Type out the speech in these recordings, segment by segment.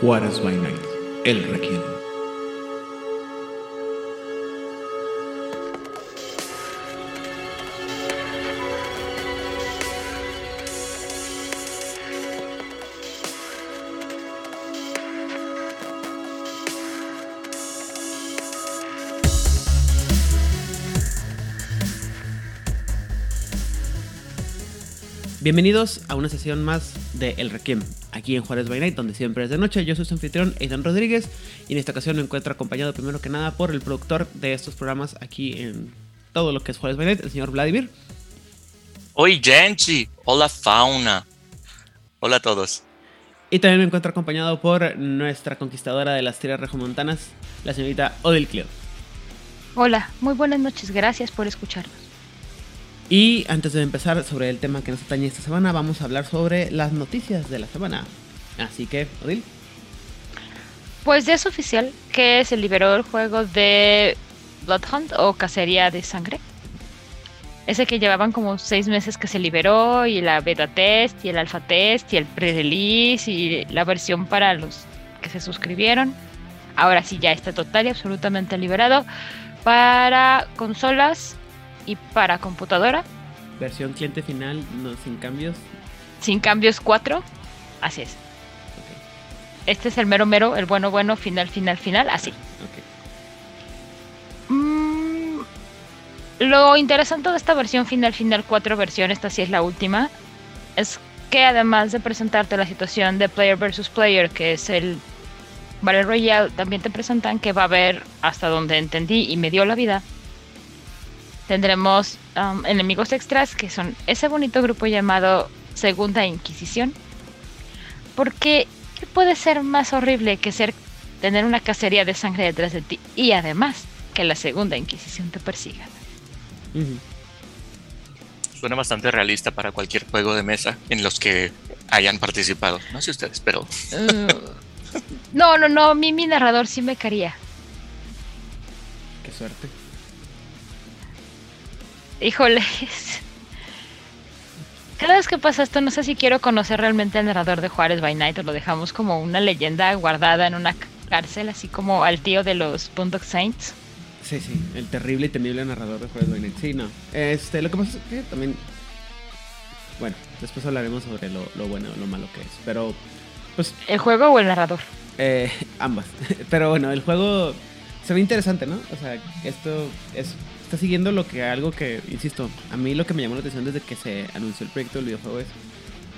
Juárez by Night, el Requiem. Bienvenidos a una sesión más de El Requiem, aquí en Juárez by Night, donde siempre es de noche. Yo soy su anfitrión, Aidan Rodríguez, y en esta ocasión me encuentro acompañado primero que nada por el productor de estos programas aquí en todo lo que es Juárez by Night, el señor Vladimir. Oi, gente! Hola, fauna. Hola a todos. Y también me encuentro acompañado por nuestra conquistadora de las tierras regimontanas, la señorita Odil Cleo. Hola, muy buenas noches, gracias por escucharnos. Y antes de empezar sobre el tema que nos atañe esta semana, vamos a hablar sobre las noticias de la semana. Así que, Odil. Pues ya es oficial que se liberó el juego de Bloodhunt o Cacería de Sangre. Ese que llevaban como seis meses que se liberó y la beta test y el alpha test y el pre-release y la versión para los que se suscribieron. Ahora sí ya está total y absolutamente liberado para consolas y para computadora. Versión cliente final, no, sin cambios. Sin cambios 4. Así es. Este es el mero mero, el bueno bueno, final, final, final, así. Mm, lo interesante de esta versión final, final 4 versión, esta sí es la última, es que además de presentarte la situación de player versus player, que es el Battle Royale, también te presentan que va a haber, hasta donde entendí y me dio la vida, tendremos um, enemigos extras que son ese bonito grupo llamado Segunda Inquisición. Porque ¿qué puede ser más horrible que ser tener una cacería de sangre detrás de ti y además que la Segunda Inquisición te persiga? Suena bastante realista para cualquier juego de mesa en los que hayan participado. No sé ustedes, pero... Uh, no, no, no, mi, mi narrador sí me caría. Qué suerte. Híjole. Cada vez que pasa esto, no sé si quiero conocer realmente al narrador de Juárez by Night o lo dejamos como una leyenda guardada en una cárcel, así como al tío de los Boondock Saints. Sí, sí, el terrible y temible narrador de Juárez by Night. Sí, no. Este, lo que pasa es que también. Bueno, después hablaremos sobre lo, lo bueno o lo malo que es. Pero, pues. ¿El juego o el narrador? Eh, ambas. Pero bueno, el juego se ve interesante, ¿no? O sea, esto es está siguiendo lo que algo que, insisto, a mí lo que me llamó la atención desde que se anunció el proyecto del videojuego es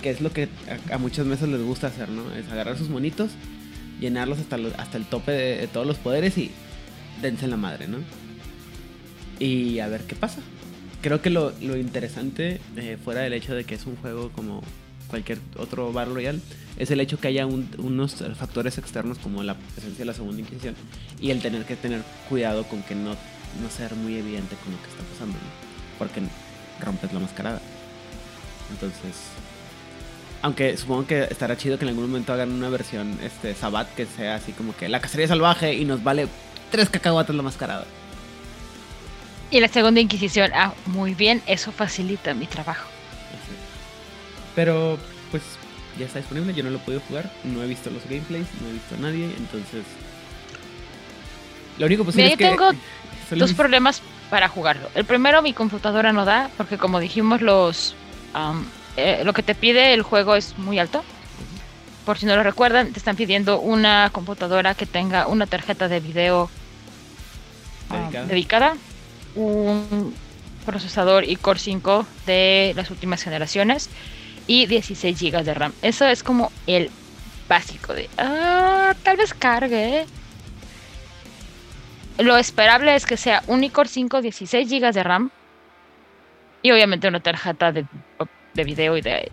que es lo que a, muchas mesas les gusta hacer, ¿no? Es agarrar sus monitos, llenarlos hasta, hasta el tope de, todos los poderes y dense en la madre, ¿no? Y a ver qué pasa. Creo que lo, lo interesante, eh, fuera del hecho de que es un juego como cualquier otro Battle Royale, es el hecho que haya unos factores externos como la presencia de la segunda Inquisición y el tener que tener cuidado con que no no ser muy evidente con lo que está pasando, Porque rompes la mascarada. Entonces, aunque supongo que estará chido que en algún momento hagan una versión este Sabat que sea así como que la cacería salvaje y nos vale tres cacahuates la mascarada. Y la segunda Inquisición, ah, muy bien, eso facilita mi trabajo. Pero, pues, ya está disponible, yo no lo he podido jugar, no he visto los gameplays, no he visto a nadie, entonces... Lo único posible es que... tengo dos problemas para jugarlo. El primero, mi computadora no da, porque como dijimos, los eh, lo que te pide el juego es muy alto. Por si no lo recuerdan, te están pidiendo una computadora que tenga una tarjeta de video dedicada, un procesador iCore 5 de las últimas generaciones y 16 GB de RAM. Eso es como el básico de, ah, tal vez cargue, lo esperable es que sea un iCore 5, 16 GB de RAM y obviamente una tarjeta de, de video y de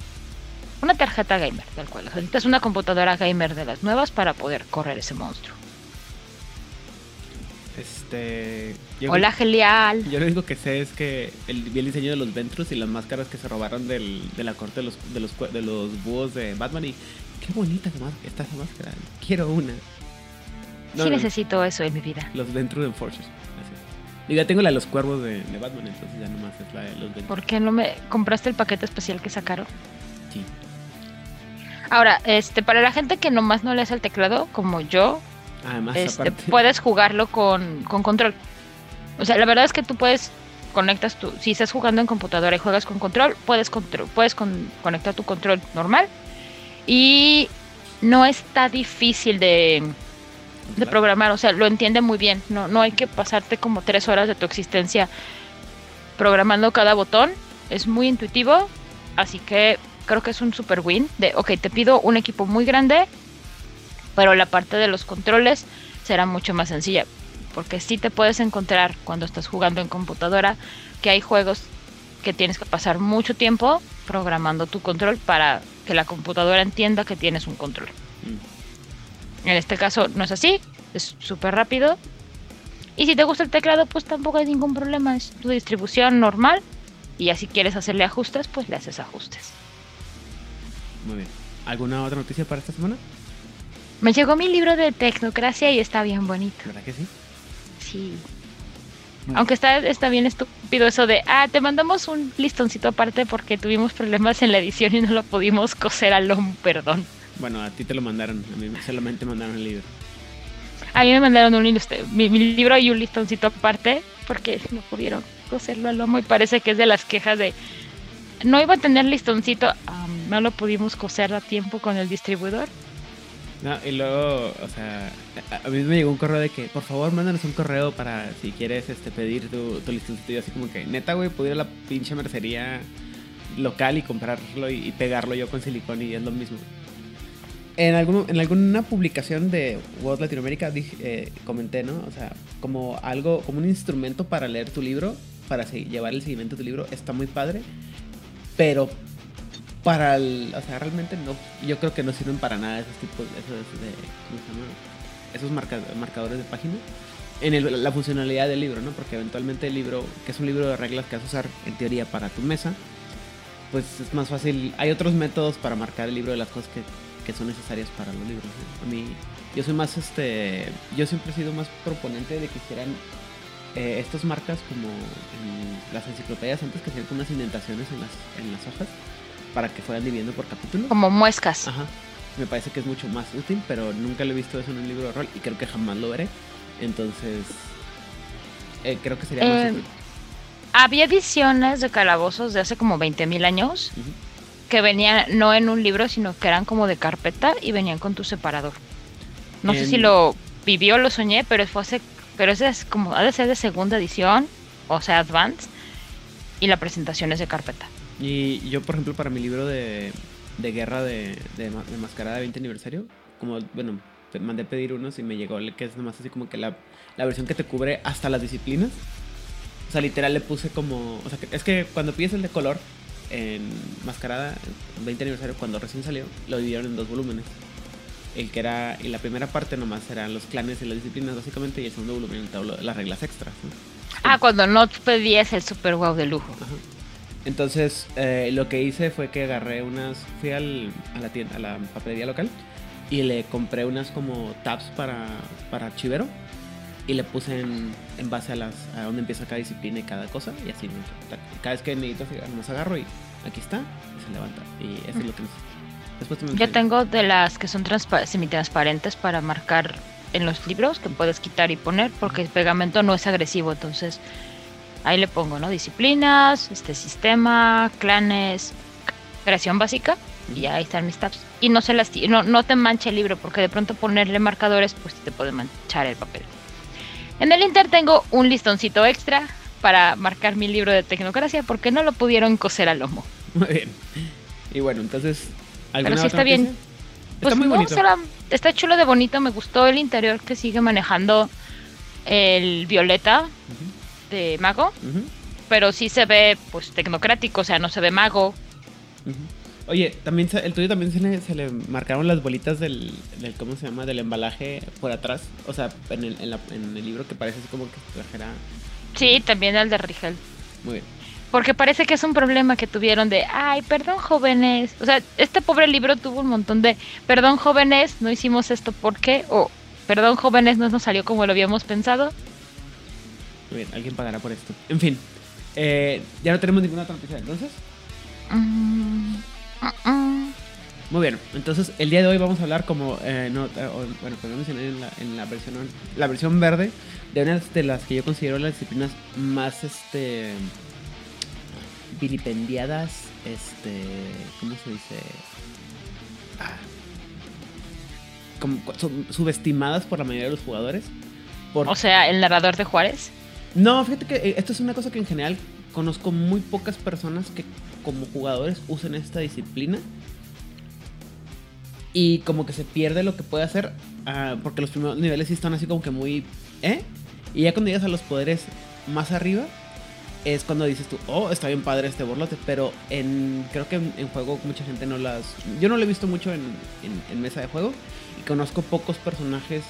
una tarjeta gamer, tal cual. Necesitas una computadora gamer de las nuevas para poder correr ese monstruo. Este. Hola, Gelial. Yo lo único que sé es que el, vi el diseño de los Ventrus y las máscaras que se robaron del, de la corte de los, de los, de los búhos de Batman. Y qué bonita está esa máscara. Quiero una sí necesito eso en mi vida. Los Ventrue Enforcers. Y ya tengo la de los cuervos de, Batman, entonces ya nomás es la de los Ventrue. ¿Por qué no me compraste el paquete especial que sacaron? Sí. Ahora, este, para la gente que nomás no le hace el teclado, como yo, Además, este, puedes jugarlo con, con control. O sea, la verdad es que tú puedes conectas tu, si estás jugando en computadora y juegas con control, puedes contro- puedes con- conectar tu control normal y no está difícil de, de programar, o sea, lo entiende muy bien. No, no hay que pasarte como tres horas de tu existencia programando cada botón. Es muy intuitivo, así que creo que es un super win. De, ok, te pido un equipo muy grande, pero la parte de los controles será mucho más sencilla. Porque sí te puedes encontrar cuando estás jugando en computadora que hay juegos que tienes que pasar mucho tiempo programando tu control para que la computadora entienda que tienes un control. En este caso no es así, es súper rápido. Y si te gusta el teclado, pues tampoco hay ningún problema, es tu distribución normal. Y ya si quieres hacerle ajustes, pues le haces ajustes. Muy bien. ¿Alguna otra noticia para esta semana? Me llegó mi libro de tecnocracia y está bien bonito. ¿Verdad que sí? Sí. Aunque está, está bien estúpido eso de, ah, te mandamos un listoncito aparte porque tuvimos problemas en la edición y no lo pudimos coser al lomo, perdón. Bueno, a ti te lo mandaron. A mí solamente mandaron el libro. A mí me mandaron un mi, mi libro y un listoncito aparte porque no pudieron coserlo al lomo y parece que es de las quejas de, no iba a tener listoncito, ah, no lo pudimos coser a tiempo con el distribuidor. No, y luego, o sea, a, mí me llegó un correo de que, por favor, mándanos un correo para si quieres este pedir tu, tu listoncito. Y así como que, neta, güey, puedo ir a la pinche mercería local y comprarlo y, y pegarlo yo con silicón y es lo mismo. En, algún, en alguna publicación de World Latinoamérica dije, eh, comenté, ¿no? O sea, como algo, como un instrumento para leer tu libro, para llevar el seguimiento de tu libro, está muy padre. Pero para el, o sea, realmente no, yo creo que no sirven para nada esos tipos, esos de, ¿cómo se llama? Esos marca- marcadores de página en el- la funcionalidad del libro, ¿no? Porque eventualmente el libro, que es un libro de reglas que vas a usar en teoría para tu mesa, pues es más fácil. Hay otros métodos para marcar el libro de las cosas que, que son necesarias para los libros. ¿no? A mí, yo soy más, este, yo siempre he sido más proponente de que hicieran eh, estas marcas como en las enciclopedias antes que hacían con unas indentaciones en las, en las hojas para que fueran dividiendo por capítulo. Como muescas. Ajá. Me parece que es mucho más útil, pero nunca lo he visto eso en un libro de rol y creo que jamás lo veré. Entonces, eh, creo que sería más Eh, útil. Había ediciones de calabozos de hace como 20.000 años Ujú. Que venían no en un libro, sino que eran como de carpeta y venían con tu separador. No sé En- si lo vivió o lo soñé, pero fue hace, pero ese es como, ha de ser de segunda edición, o sea, Advance, y la presentación es de carpeta. Y yo, por ejemplo, para mi libro de, de guerra de, de, de mascarada de 20 aniversario, como, bueno, mandé pedir unos y me llegó el que es nomás así como que la, la versión que te cubre hasta las disciplinas. O sea, literal le puse como. O sea, es que cuando pides el de color en mascarada, en 20 aniversario, cuando recién salió, lo dividieron en dos volúmenes. El que era. Y la primera parte nomás eran los clanes y las disciplinas, básicamente, y el segundo volumen, el tablo- las reglas extras. ¿no? Ah, cuando no pedías el super wow de lujo. Ajá. Entonces, eh, lo que hice fue que agarré unas. Fui al, a la tienda, a la papelería local y le compré unas como tabs para, para archivero y le puse en, en base a las a dónde empieza cada disciplina y cada cosa y así. Cada vez que necesito, nomás agarro y aquí está y se levanta. Y eso es lo que necesito. Yo tengo de las que son transpa- semitransparentes para marcar en los libros que puedes quitar y poner porque el pegamento no es agresivo, entonces ahí le pongo, ¿no? Disciplinas, este sistema, clanes, creación básica y ahí están mis tabs. Y no se las no, no te mancha el libro porque de pronto ponerle marcadores pues te puede manchar el papel. En el Inter tengo un listoncito extra para marcar mi libro de tecnocracia porque no lo pudieron coser al lomo. Muy bien. Y bueno, entonces. ¿alguna Pero sí está bien. Pues está muy no, bonito. será- está chulo de bonito, me gustó el interior que sigue manejando el violeta de mago, pero sí se ve pues tecnocrático, o sea, no se ve mago. Ujú. Oye, también se- el tuyo también se le, se le marcaron las bolitas del, del ¿cómo se llama? Del embalaje por atrás. O sea, en el, en la- en el libro que parece así como que trajera. Sí, también el de Rigel. Muy bien. Porque parece que es un problema que tuvieron de, ay, perdón jóvenes. O sea, este pobre libro tuvo un montón de, perdón jóvenes, no hicimos esto porque, o perdón jóvenes, no nos salió como lo habíamos pensado. Muy bien, alguien pagará por esto. En fin, eh, ya no tenemos ninguna otra noticia entonces. Mm. Muy bien, entonces el día de hoy vamos a hablar como, eh, no, eh, bueno, como mencioné en la, en la versión la versión verde de una de las que yo considero las disciplinas más, este, vilipendiadas, este, ¿cómo se dice? Ah, como sub- subestimadas por la mayoría de los jugadores. Por, O sea, el narrador de Juárez. no, fíjate que eh, esto es una cosa que en general conozco muy pocas personas que como jugadores usen esta disciplina. Y como que se pierde lo que puede hacer. ah, porque los primeros niveles sí están así como que muy... ¿Eh? Y ya cuando llegas a los poderes más arriba, es cuando dices tú, oh, está bien padre este borlote. Pero en creo que en, juego mucha gente no las... Yo no lo he visto mucho en, en- mesa de juego. Y conozco pocos personajes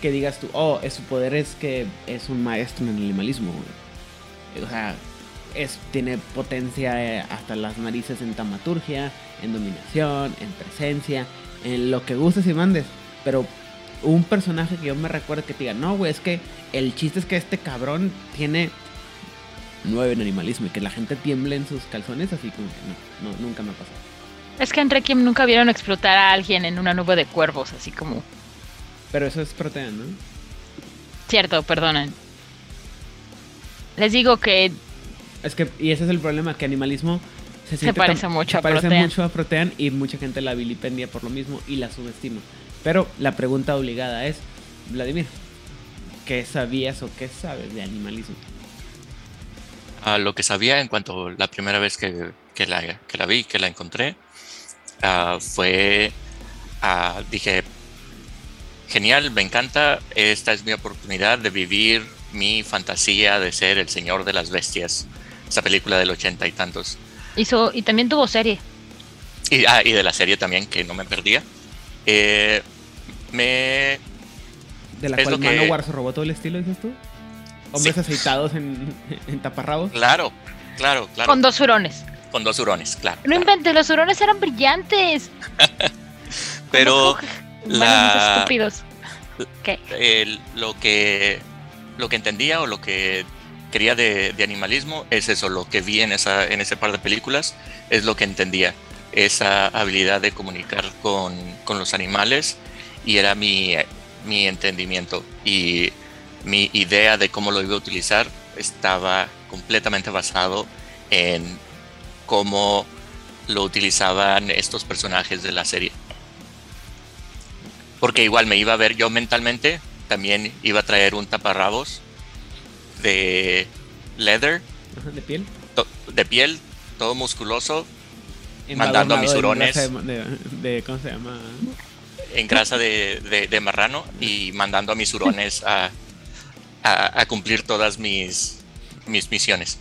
que digas tú, oh, su poder es que es un maestro en el animalismo. güey". O sea, es, tiene potencia eh, hasta las narices en tamaturgia, en dominación, en presencia, en lo que gustes y mandes. Pero un personaje que yo me recuerdo que te diga, no, güey, es que el chiste es que este cabrón tiene nueve en animalismo y que la gente tiemble en sus calzones, así como que no, no nunca me ha pasado. Es que en Requiem nunca vieron explotar a alguien en una nube de cuervos, así como. Pero eso es protean, ¿no? Cierto, perdonen. Les digo que Es que, y ese es el problema, que animalismo se, siente parece tan- mucho se a parece mucho a Protean y mucha gente la vilipendia por lo mismo y la subestima. Pero la pregunta obligada es, Vladimir, ¿qué sabías o qué sabes de animalismo? Ah, lo que sabía en cuanto la primera vez que, que la, que la vi, que la encontré, ah, fue, ah, dije, genial, me encanta, esta es mi oportunidad de vivir mi fantasía de ser el señor de las bestias, esa película del ochenta y tantos. hizo. Y también tuvo serie. Y, ah, y de la serie también, que no me perdía. Eh, me... De la Es cual lo que- Manowar se robó todo el estilo, dices tú. Hombres Sí. aceitados en, en taparrabos. Claro, claro, claro. Con dos hurones. Con dos hurones, claro. No claro. inventes, los hurones eran brillantes. Pero la- estúpidos. ¿Qué? el- lo que lo que entendía o lo que quería de, animalismo es eso, lo que vi en esa en ese par de películas es lo que entendía, esa habilidad de comunicar con, con los animales y era mi, mi entendimiento y mi idea de cómo lo iba a utilizar estaba completamente basado en cómo lo utilizaban estos personajes de la serie. Porque igual me iba a ver yo mentalmente, también iba a traer un taparrabos de leather, de piel. to- de piel, todo musculoso, Mandando a mis hurones. De, de- ¿Cómo se llama? en grasa de, de- de marrano y mandando a mis hurones a, a- a cumplir todas mis, mis misiones.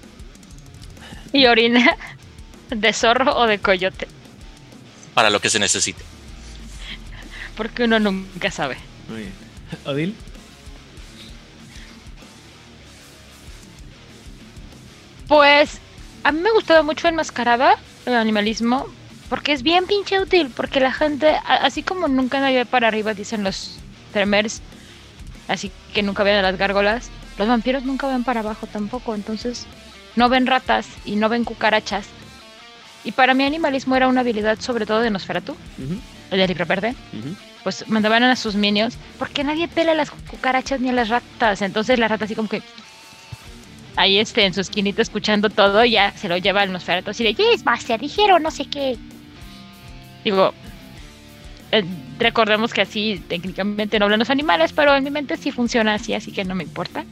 Y orina de zorro o de coyote. Para lo que se necesite. Porque uno nunca sabe. Muy bien. Odil. Pues a mí me gustaba mucho Enmascarada, el animalismo, porque es bien pinche útil, porque la gente, así como nunca nadie para arriba, dicen los tremers, así que nunca ven a las gárgolas, los vampiros nunca ven para abajo tampoco, entonces no ven ratas y no ven cucarachas. Y para mí animalismo era una habilidad sobre todo de Nosferatu, el de libro verde, pues mandaban a sus minions, porque nadie pela a las cucarachas ni a las ratas. Entonces la rata así como que ahí este en su esquinita escuchando todo, y ya se lo lleva al Nosferatu así de Yes, Master, dijeron no sé qué. Digo, eh, recordemos que así técnicamente no hablan los animales, pero en mi mente sí funciona así, así que no me importa.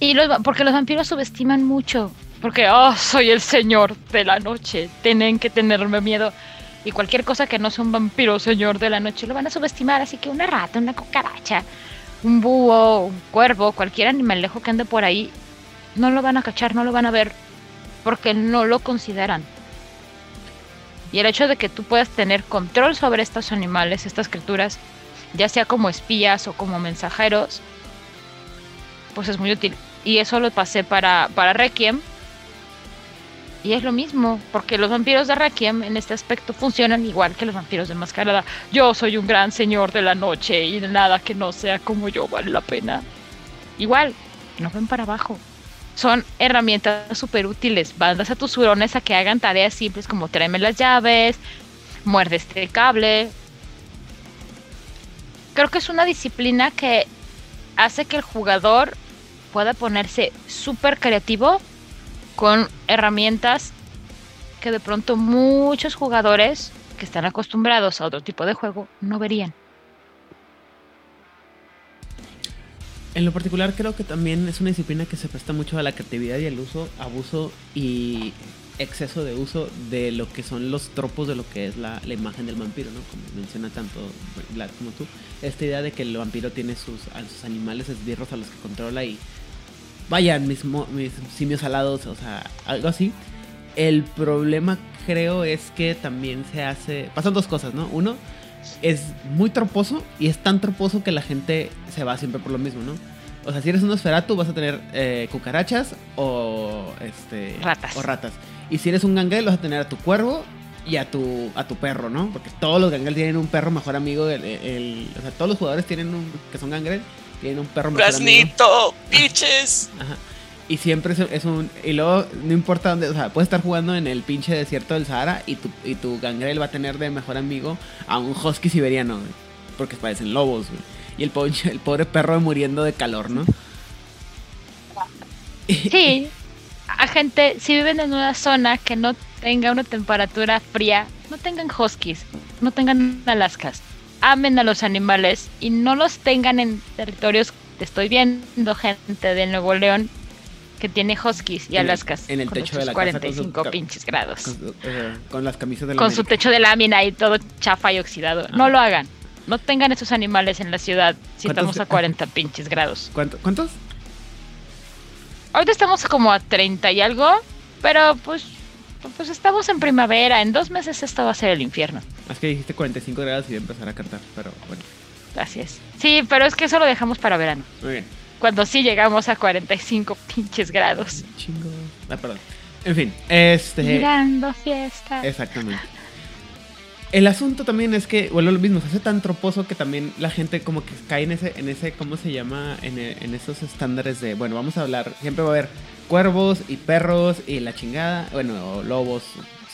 Y los, porque los vampiros subestiman mucho. Porque, oh, soy el señor de la noche. Tienen que tenerme miedo. Y cualquier cosa que no sea un vampiro señor de la noche lo van a subestimar. Así que una rata, una cucaracha, un búho, un cuervo, cualquier animalejo que ande por ahí, no lo van a cachar, no lo van a ver. Porque no lo consideran. Y el hecho de que tú puedas tener control sobre estos animales, estas criaturas, ya sea como espías o como mensajeros, pues es muy útil. Y eso lo pasé para, para Requiem. Y es lo mismo, porque los vampiros de Requiem en este aspecto funcionan igual que los vampiros de Mascarada. Yo soy un gran señor de la noche y nada que no sea como yo vale la pena. Igual, no ven para abajo. son herramientas súper útiles. Mandas a tus hurones a que hagan tareas simples como tráeme las llaves, muerde este cable. Creo que es una disciplina que hace que el jugador pueda ponerse súper creativo con herramientas que de pronto muchos jugadores que están acostumbrados a otro tipo de juego no verían. En lo particular creo que también es una disciplina que se presta mucho a la creatividad y al uso, abuso y exceso de uso de lo que son los tropos de lo que es la, imagen del vampiro, ¿no? Como menciona tanto Vlad como tú. Esta idea de que el vampiro tiene sus animales esbirros a los que controla y vayan mis, mis simios alados, o sea, algo así. El problema creo es que también se hace... Pasan dos cosas, ¿no? Uno, es muy troposo y es tan troposo que la gente se va siempre por lo mismo, ¿no? O sea, si eres un Nosferatu vas a tener eh, cucarachas o este Ratas. o ratas. Y si eres un gangrel vas a tener a tu cuervo y a tu a tu perro, ¿no? Porque todos los gangrel tienen un perro mejor amigo, el, el- o sea, todos los jugadores tienen un que son gangrel tienen un perro. Braznito, bitches. Ajá. Y siempre es, es un. Y luego, no importa dónde. O sea, puedes estar jugando en el pinche desierto del Sahara y tu, y tu gangrel va a tener de mejor amigo a un husky siberiano, güey. Porque parecen lobos, güey. Y el, pobre- el pobre perro muriendo de calor, ¿no? Sí, a gente, si viven en una zona que no tenga una temperatura fría, no tengan huskies, no tengan alaskas, amen a los animales y no los tengan en territorios. Estoy viendo gente de Nuevo León que tiene huskies y En el- alaskas. en el con techo de la casa con 45 pinches grados. Con, eh, con las camisas de la Con su techo de lámina y todo chafa y oxidado. No lo hagan. No tengan esos animales en la ciudad si ¿Cuántos- estamos a 40 pinches grados. ¿Cuánto- ¿Cuántos? Ahorita estamos como a 30 y algo, pero pues, pues estamos en primavera. En dos meses esto va a ser el infierno. Es que dijiste 45 grados y voy a empezar a cantar, pero bueno. Gracias. Sí, pero es que eso lo dejamos para verano. Muy bien. Cuando sí llegamos a 45 pinches grados. Chingo. Ah, perdón. En fin, este. Mirando fiesta. Exactamente. El asunto también es que, bueno, lo mismo, se hace tan troposo que también la gente como que cae en ese, en ese, ¿cómo se llama? En, en esos estándares de, bueno, vamos a hablar, siempre va a haber cuervos y perros y la chingada, bueno, o lobos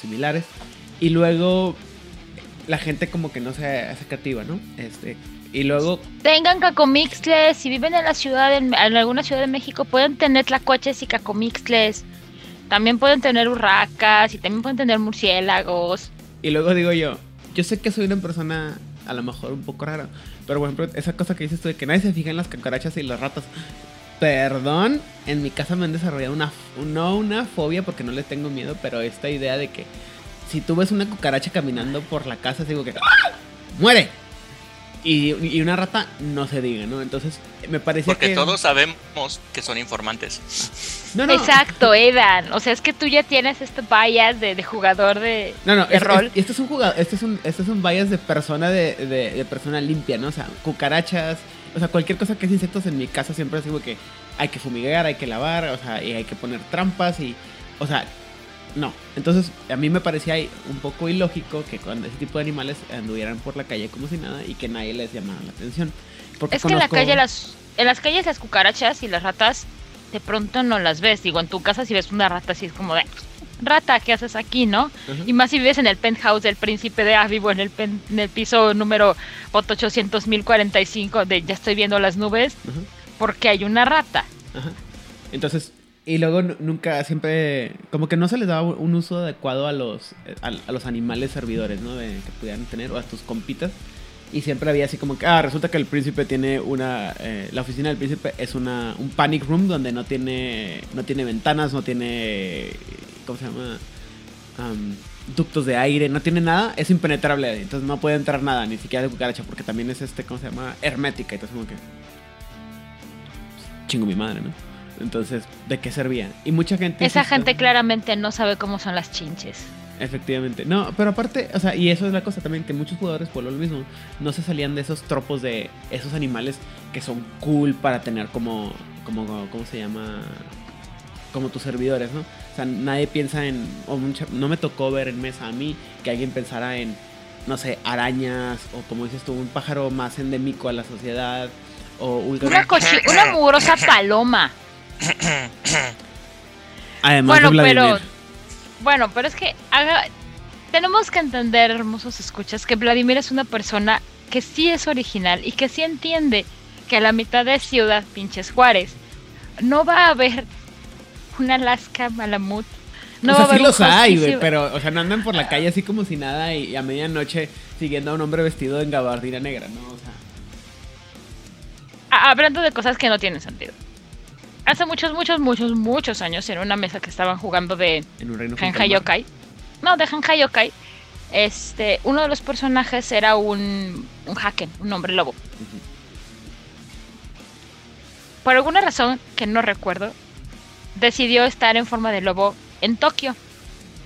similares. Y luego la gente como que no se hace creativa, ¿no? Este, y luego, Tengan cacomixles. Si viven en la ciudad, en, en alguna ciudad de México, pueden tener tlacuaches y cacomixles. También pueden tener urracas y también pueden tener murciélagos. y luego digo yo, yo sé que soy una persona a lo mejor un poco rara, pero por ejemplo, esa cosa que dices tú de que nadie se fija en las cucarachas y las ratas. Perdón, en mi casa me han desarrollado una, no una fobia porque no les tengo miedo, pero esta idea de que si tú ves una cucaracha caminando por la casa, digo que ¡Ah! ¡muere! Y, y una rata no se diga, ¿no? Entonces me parecía Porque que... todos sabemos que son informantes. No, no, Exacto, Edan. O sea, es que tú ya tienes este bias de, de jugador de, No, no, de es- rol. es- este es un jugador, este es un, este es un bias de persona de, de- de persona limpia, ¿no? O sea, cucarachas, o sea, cualquier cosa que es insectos en mi casa siempre es como que hay que fumigar, hay que lavar, o sea, y hay que poner trampas y, o sea, no. Entonces, a mí me parecía un poco ilógico que cuando ese tipo de animales anduvieran por la calle como si nada y que nadie les llamara la atención. Porque Es que en la calle las, en las calles las cucarachas y las ratas de pronto no las ves. Digo, en tu casa si ves una rata así es como de rata, ¿qué haces aquí, no? Y más si vives en el penthouse del príncipe de Avivo en el, pen- en el piso número 800.045 de ya estoy viendo las nubes Ajá. porque hay una rata. Ajá. Entonces, y luego nu- nunca, siempre, como que no se les daba un uso adecuado a los, a, a los animales servidores, ¿no? De, que pudieran tener, o a tus compitas. Y siempre había así como que, ah, resulta que el príncipe tiene una, eh, la oficina del príncipe es una, un panic room donde no tiene, no tiene ventanas, no tiene, ¿cómo se llama? Am, ductos de aire, no tiene nada, es impenetrable, entonces no puede entrar nada, ni siquiera de cucaracha, porque también es este, ¿cómo se llama? Hermética, entonces como que chingo mi madre, ¿no? Entonces, ¿de qué servía? Y mucha gente... Esa gente claramente no sabe cómo son las chinches. Efectivamente. No, pero aparte, o sea, y eso es la cosa también, que muchos jugadores, por lo mismo, no se salían de esos tropos de esos animales que son cool para tener como, como, ¿cómo se llama? Como tus servidores, ¿no? O sea, nadie piensa en, o mucha- no me tocó ver en mesa a mí que alguien pensara en, no sé, arañas, o como dices tú, un pájaro más endémico a la sociedad, o un... Una, una mugrosa paloma. Además bueno, de pero. Bueno, pero es que haga- tenemos que entender, hermosos escuchas, que Vladimir es una persona que sí es original y que sí entiende que a la mitad de Ciudad Pinches Juárez no va a haber una Alaska Malamut. No o sea, sí un los hay, güey, sí- pero, o sea, no andan por la calle así como si nada y, y a medianoche siguiendo a un hombre vestido en gabardina negra, ¿no? O sea, hablando de cosas que no tienen sentido. Hace muchos, muchos, muchos, muchos años en una mesa que estaban jugando de un Hanhai. Yokai. No, de Hanhai Yokai. Este, uno de los personajes era un, un Haken, un hombre lobo. Por alguna razón que no recuerdo, decidió estar en forma de lobo en Tokio.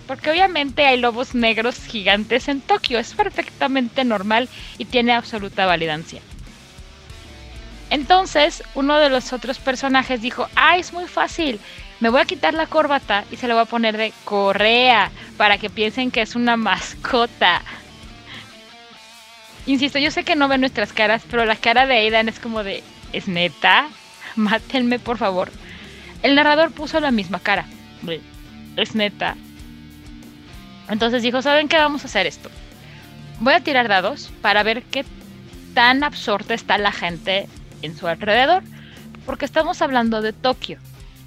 Porque obviamente hay lobos negros gigantes en Tokio. Es perfectamente normal y tiene absoluta validancia. Entonces, uno de los otros personajes dijo, ah, es muy fácil. Me voy a quitar la corbata y se la voy a poner de correa para que piensen que es una mascota. Insisto, yo sé que no ven nuestras caras, pero la cara de Aidan es como de, ¿es neta? Mátenme, por favor. El narrador puso la misma cara. Es neta. Entonces dijo, ¿saben qué? Vamos a hacer esto. Voy a tirar dados para ver qué tan absorta está la gente en su alrededor. Porque estamos hablando de Tokio.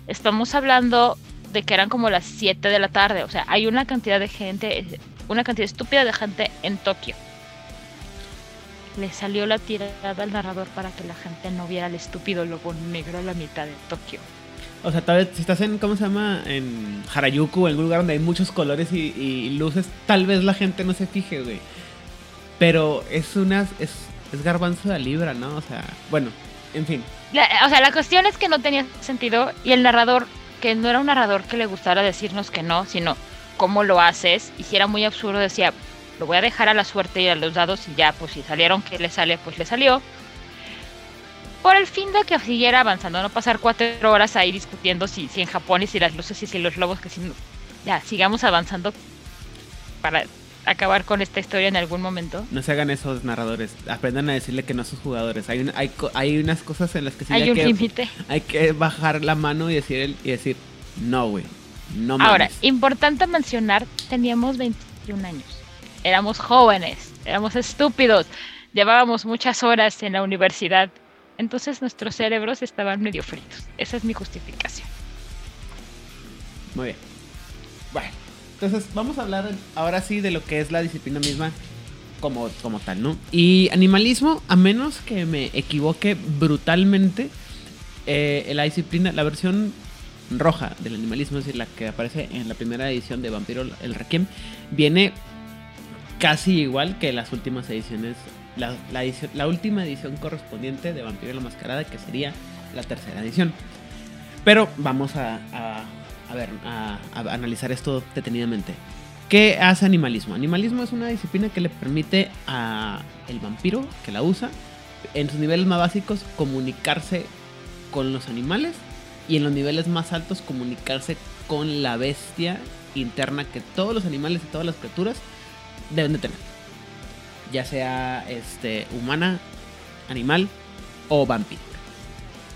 Estamos hablando de que eran como las 7 de la tarde. O sea, hay una cantidad de gente, una cantidad estúpida de gente en Tokio. Le salió la tirada al narrador para que la gente no viera al estúpido lobo negro a la mitad de Tokio. O sea, tal vez si estás en, ¿cómo se llama? En Harajuku en algún lugar donde hay muchos colores y, y luces, tal vez la gente no se fije, güey. Pero es una, es, es garbanzo de libra, ¿no? O sea, bueno, en fin. La- o sea, la cuestión es que no tenía sentido y el narrador, que no era un narrador que le gustara decirnos que no, sino cómo lo haces, y si era muy absurdo decía, lo voy a dejar a la suerte y a los dados y ya, pues si salieron que le sale, pues le salió. Por el fin de que siguiera avanzando, no pasar cuatro horas ahí discutiendo si, si en Japón y si las luces y si los lobos, que si no- ya, sigamos avanzando para acabar con esta historia en algún momento. No se hagan esos narradores. Aprendan a decirle que no a sus jugadores. Hay, un- hay, co- hay unas cosas en las que sí Hay hay, un que, límite. hay que bajar la mano y decir, el- y decir no, güey. No mames. Ahora, importante mencionar, teníamos 21 años. Éramos jóvenes, éramos estúpidos, llevábamos muchas horas en la universidad. Entonces nuestros cerebros estaban medio fritos. Esa es mi justificación. Muy bien. Bueno, entonces vamos a hablar ahora sí de lo que es la disciplina misma como, como tal, ¿no? Y animalismo, a menos que me equivoque brutalmente, eh, la disciplina, la versión roja del animalismo, es decir, la que aparece en la primera edición de Vampiro el Requiem, viene casi igual que las últimas ediciones, la, última edición correspondiente de Vampiro la Mascarada, que sería la tercera edición. Pero vamos a, a- ver, a, analizar esto detenidamente. ¿Qué hace animalismo? Animalismo es una disciplina que le permite a el vampiro que la usa, en sus niveles más básicos, comunicarse con los animales y en los niveles más altos comunicarse con la bestia interna que todos los animales y todas las criaturas deben de tener. Ya sea este, humana, animal o vampiro.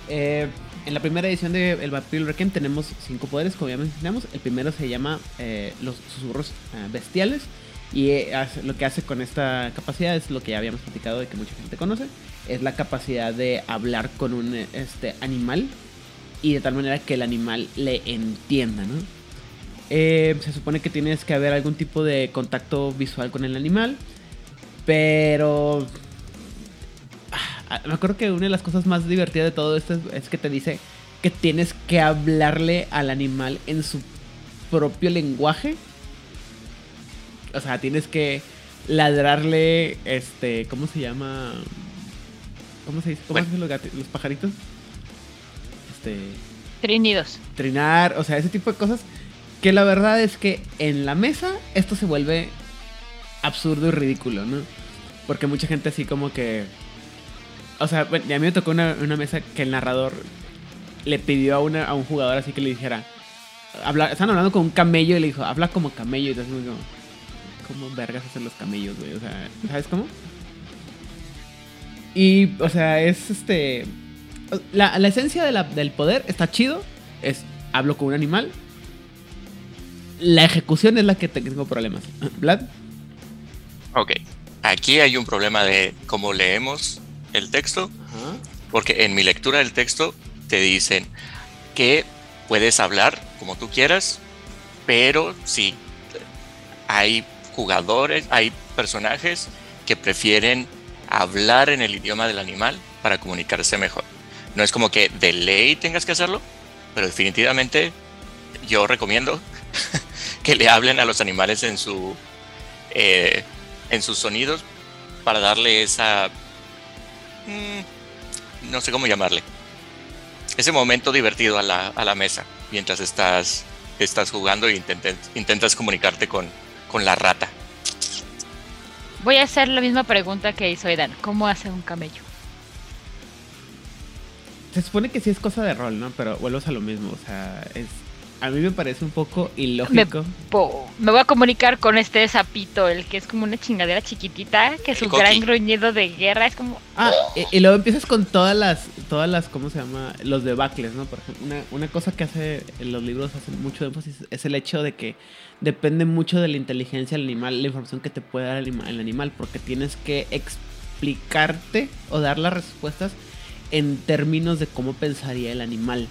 Eh, en la primera edición de El Vampiro Requiem tenemos cinco poderes, como ya mencionamos. El primero se llama eh, los susurros eh, bestiales. Y lo que hace con esta capacidad es lo que ya habíamos platicado de que mucha gente conoce. Es la capacidad de hablar con un este, animal y de tal manera que el animal le entienda, se supone que tienes que haber algún tipo de contacto visual con el animal, pero Ah, me acuerdo que una de las cosas más divertidas de todo esto es, es que te dice que tienes que hablarle al animal en su propio lenguaje. O sea, tienes que ladrarle, este, ¿cómo se llama? ¿Cómo se dice? ¿Cómo Bueno. se dicen los, los pajaritos? Este, Trinidos. trinar, o sea, ese tipo de cosas. Que la verdad es que en la mesa esto se vuelve absurdo y ridículo, ¿no? Porque mucha gente así como que... O sea, a mí me tocó una, mesa que el narrador le pidió a, una, a un jugador así que le dijera... Habla, estaban hablando con un camello y le dijo, habla como camello. Y entonces como, ¿cómo vergas hacen los camellos, güey? O sea, ¿sabes cómo? Y, o sea, es este... La, la esencia de del poder está chido. Es, hablo con un animal La ejecución es la que tengo problemas. Vlad. Ok. Aquí hay un problema de cómo leemos el texto, porque en mi lectura del texto te dicen que puedes hablar como tú quieras, pero si hay jugadores, hay personajes que prefieren hablar en el idioma del animal para comunicarse mejor. No es como que de ley tengas que hacerlo, pero definitivamente yo recomiendo que le hablen a los animales en su eh, en sus sonidos para darle esa mm, no sé cómo llamarle ese momento divertido a la, a la mesa mientras estás estás jugando e intentas, intentas comunicarte con, con la rata voy a hacer la misma pregunta que hizo Edan ¿cómo hace un camello? se supone que sí es cosa de rol, ¿no? Pero vuelvo a lo mismo, o sea, es a mí me parece un poco ilógico. Me, voy a comunicar con este sapito, el que es como una chingadera chiquitita, que su gran gruñido de guerra es como... Ah, y, luego empiezas con todas las, todas las, ¿cómo se llama? Los debacles, ¿no? Por ejemplo, una, una cosa que hace en los libros, hacen mucho énfasis, es el hecho de que depende mucho de la inteligencia del animal, la información que te puede dar el, el animal, porque tienes que explicarte o dar las respuestas en términos de cómo pensaría el animal.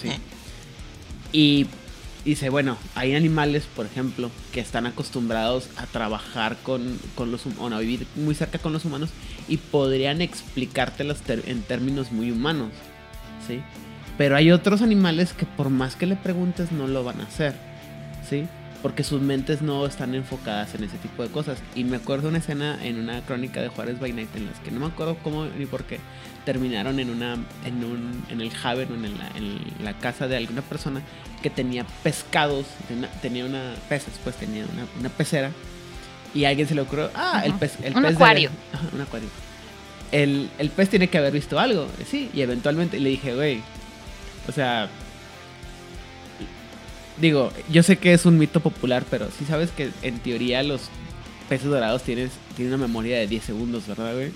Sí. Y dice, bueno, hay animales, por ejemplo, que están acostumbrados a trabajar con, con los o a vivir muy cerca con los humanos y podrían explicártelos en términos muy humanos, ¿sí? Pero hay otros animales que por más que le preguntes no lo van a hacer, ¿sí? Porque sus mentes no están enfocadas en ese tipo de cosas. Y me acuerdo una escena en una crónica de Juárez by Night en las que no me acuerdo cómo ni por qué terminaron en una en un en el Haven o en la, en la casa de alguna persona que tenía pescados, tenía una peces, pues tenía una, pecera y a alguien se le ocurrió, ah, el pez, el un acuario. un acuario. El, el, pez tiene que haber visto algo, sí, y eventualmente le dije, güey, o sea, digo, yo sé que es un mito popular, pero sí sabes que en teoría los peces dorados tienen, tienen una memoria de 10 segundos, ¿verdad, güey?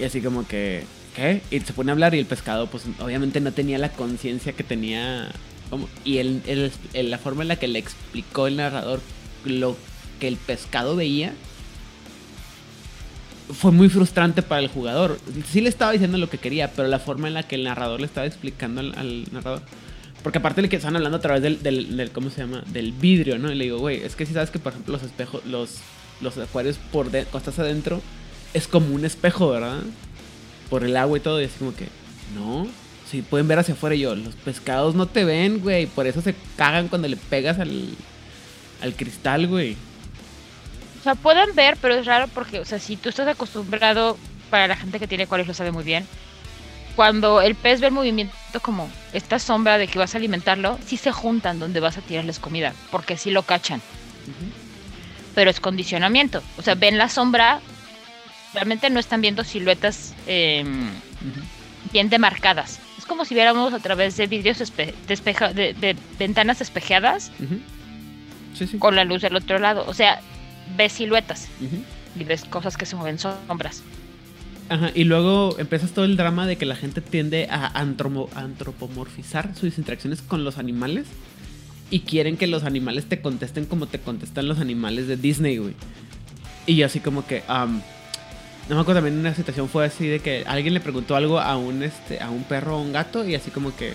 Y así como que, ¿qué? Y se pone a hablar y el pescado, pues obviamente no tenía la conciencia que tenía. Como, y el, el, la forma en la que le explicó el narrador lo que el pescado veía fue muy frustrante para el jugador. Sí le estaba diciendo lo que quería, pero la forma en la que el narrador le estaba explicando al, narrador. Porque aparte le que están hablando a través del, del, ¿cómo se llama? Del vidrio, ¿no? Y le digo, güey, es que si sabes que, por ejemplo, los espejos, los, los acuarios por de, cuando estás adentro, es como un espejo, ¿verdad? Por el agua y todo, y así como que, no, sí, pueden ver hacia afuera y yo, los pescados no te ven, güey, por eso se cagan cuando le pegas al, al cristal, güey. O sea, pueden ver, pero es raro porque, o sea, si tú estás acostumbrado, para la gente que tiene cuales lo sabe muy bien, cuando el pez ve el movimiento como esta sombra de que vas a alimentarlo, sí se juntan donde vas a tirarles comida, porque sí lo cachan. Pero es condicionamiento. O sea, ven la sombra, realmente no están viendo siluetas em, bien demarcadas. Es como si viéramos a través de vidrios de, ventanas espejeadas con la luz del otro lado. O sea, ves siluetas y ves cosas que se mueven sombras. Ajá, y luego empiezas todo el drama de que la gente tiende a antropomorfizar sus interacciones con los animales y quieren que los animales te contesten como te contestan los animales de Disney, güey. Y yo así como que, no me acuerdo también una situación fue así de que alguien le preguntó algo a un este a un perro o un gato y así como que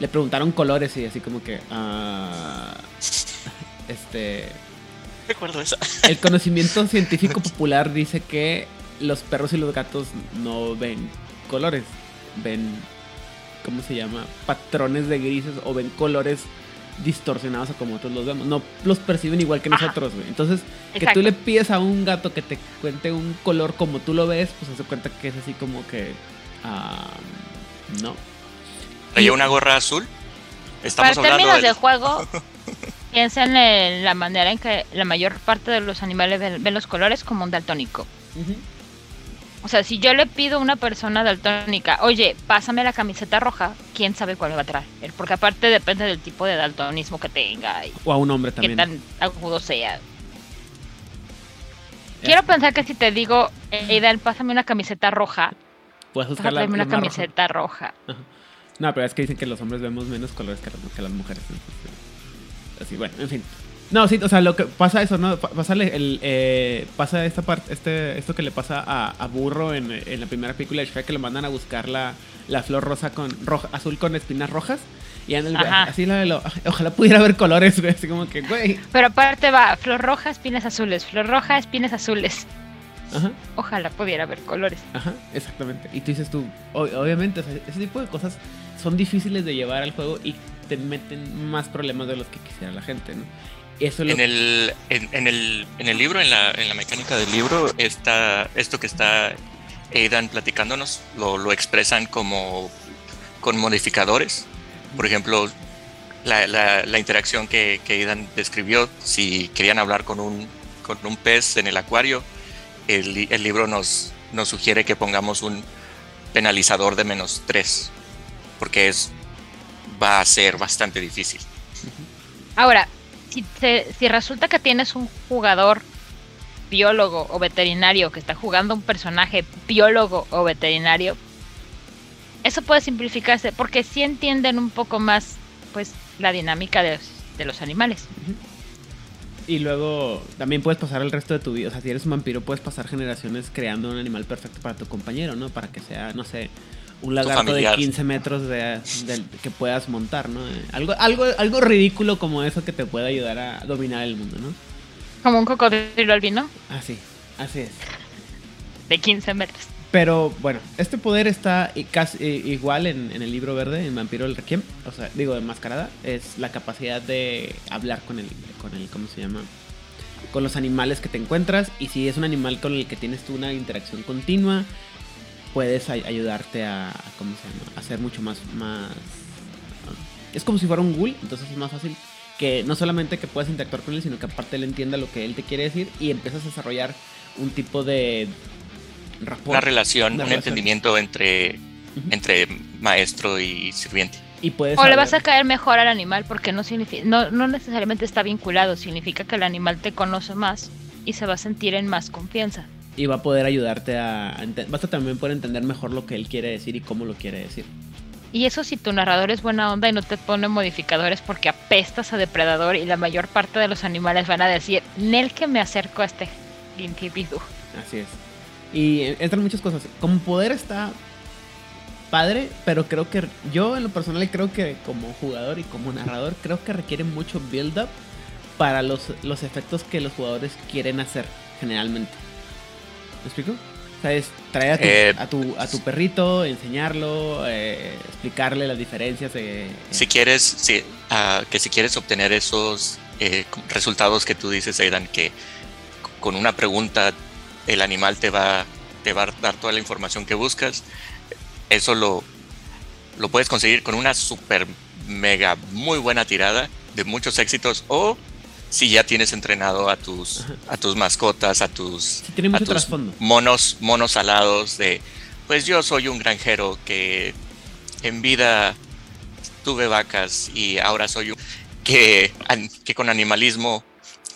le preguntaron colores y así como que ah, este recuerdo eso. El conocimiento científico popular dice que los perros y los gatos no ven colores, ven ¿cómo se llama? patrones de grises o ven colores distorsionados a como nosotros los vemos. No los perciben igual que nosotros, güey. Entonces, que tú le pides a un gato que te cuente un color como tú lo ves, pues se cuenta que es así como que. Uh, no. ¿Traía una gorra azul? Estamos Para términos de juego, piensen en la manera en que la mayor parte de los animales ven, los colores como un daltónico. O sea, si yo le pido a una persona daltónica, oye, pásame la camiseta roja, quién sabe cuál me va a traer. Porque aparte depende del tipo de daltonismo que tenga. o a un hombre también. Qué tan agudo sea. Quiero pensar que si te digo, Eidan, pásame una camiseta roja, puedes buscar la, una camiseta roja. No, pero es que dicen que los hombres vemos menos colores que las, mujeres. así, bueno, en fin. No, sí, o sea, lo que pasa eso, ¿no? Pa- Pasa, el, eh, pasa esta parte, este, esto que le pasa a, a Burro en, en la primera película de Shrek, que le mandan a buscar la, la flor rosa con roja, azul con espinas rojas. Y en el, así la lo, ojalá pudiera ver colores, güey, así como que, güey. Pero aparte va flor roja, espinas azules, flor roja, espinas azules. Ajá, Ojalá pudiera ver colores. ajá, exactamente. Y tú dices tú, obviamente, o sea, ese tipo de cosas son difíciles de llevar al juego y te meten más problemas de los que quisiera la gente, ¿no? Eso lo En el, en, en el, en el libro, en la, en la mecánica del libro, está, esto que está Aidan platicándonos, lo, lo expresan como con modificadores. Por ejemplo, la, la- la interacción que, que Aidan describió, si querían hablar con un, con un pez en el acuario, el, el libro nos, nos sugiere que pongamos un penalizador de menos 3, porque es, va a ser bastante difícil. Ahora, si, resulta que tienes un jugador biólogo o veterinario que está jugando un personaje biólogo o veterinario, eso puede simplificarse porque sí entienden un poco más pues la dinámica de los, de los animales. Y luego también puedes pasar el resto de tu vida. O sea, si eres un vampiro, puedes pasar generaciones creando un animal perfecto para tu compañero, ¿no? Para que sea, no sé, un lagarto de familiar. 15 metros de, que puedas montar, ¿no? Eh, Algo, algo, algo ridículo como eso que te puede ayudar a dominar el mundo, ¿no? Como un cocodrilo albino Así, así es. de 15 metros. Pero bueno, este poder está casi igual en, en el libro verde, en Vampiro el Requiem. O sea, digo, enmascarada. Es la capacidad de hablar con el, con el, ¿cómo se llama? Con los animales que te encuentras. Y si es un animal con el que tienes tú una interacción continua, puedes ay- ayudarte a, a- ¿cómo se llama? A ser mucho más, más... Es como si fuera un ghoul, entonces es más fácil que no solamente que puedas interactuar con él, sino que aparte él entienda lo que él te quiere decir y empiezas a desarrollar un tipo de rapport. Una relación, un relación. entendimiento entre, entre maestro y sirviente. Y puedes O le vas a caer mejor al animal porque no, significa, no, no necesariamente está vinculado, significa que el animal te conoce más y se va a sentir en más confianza. Y va a poder ayudarte a, vas a también poder entender mejor lo que él quiere decir y cómo lo quiere decir. Y eso si tu narrador es buena onda y no te pone modificadores porque apestas a depredador y la mayor parte de los animales van a decir, Nel que me acerco a este individuo. Así es. Y eh, entran muchas cosas. Como poder está padre, pero creo que yo en lo personal creo que como jugador y como narrador creo que requiere mucho build up para los, los efectos que los jugadores quieren hacer generalmente. ¿Me explico? O sea, es traer a tu, Eh, a tu, a tu perrito, enseñarlo, eh, explicarle las diferencias de... Si quieres, si, ah, que si quieres obtener esos eh, resultados que tú dices, Aidan, que con una pregunta el animal te va, te va a dar toda la información que buscas, eso lo, lo puedes conseguir con una super mega muy buena tirada de muchos éxitos o si ya tienes entrenado a tus, a tus mascotas, a tus, Sí, tiene a mucho tus trasfondo. monos, monos alados de, pues yo soy un granjero que en vida tuve vacas y ahora soy un, que, que con animalismo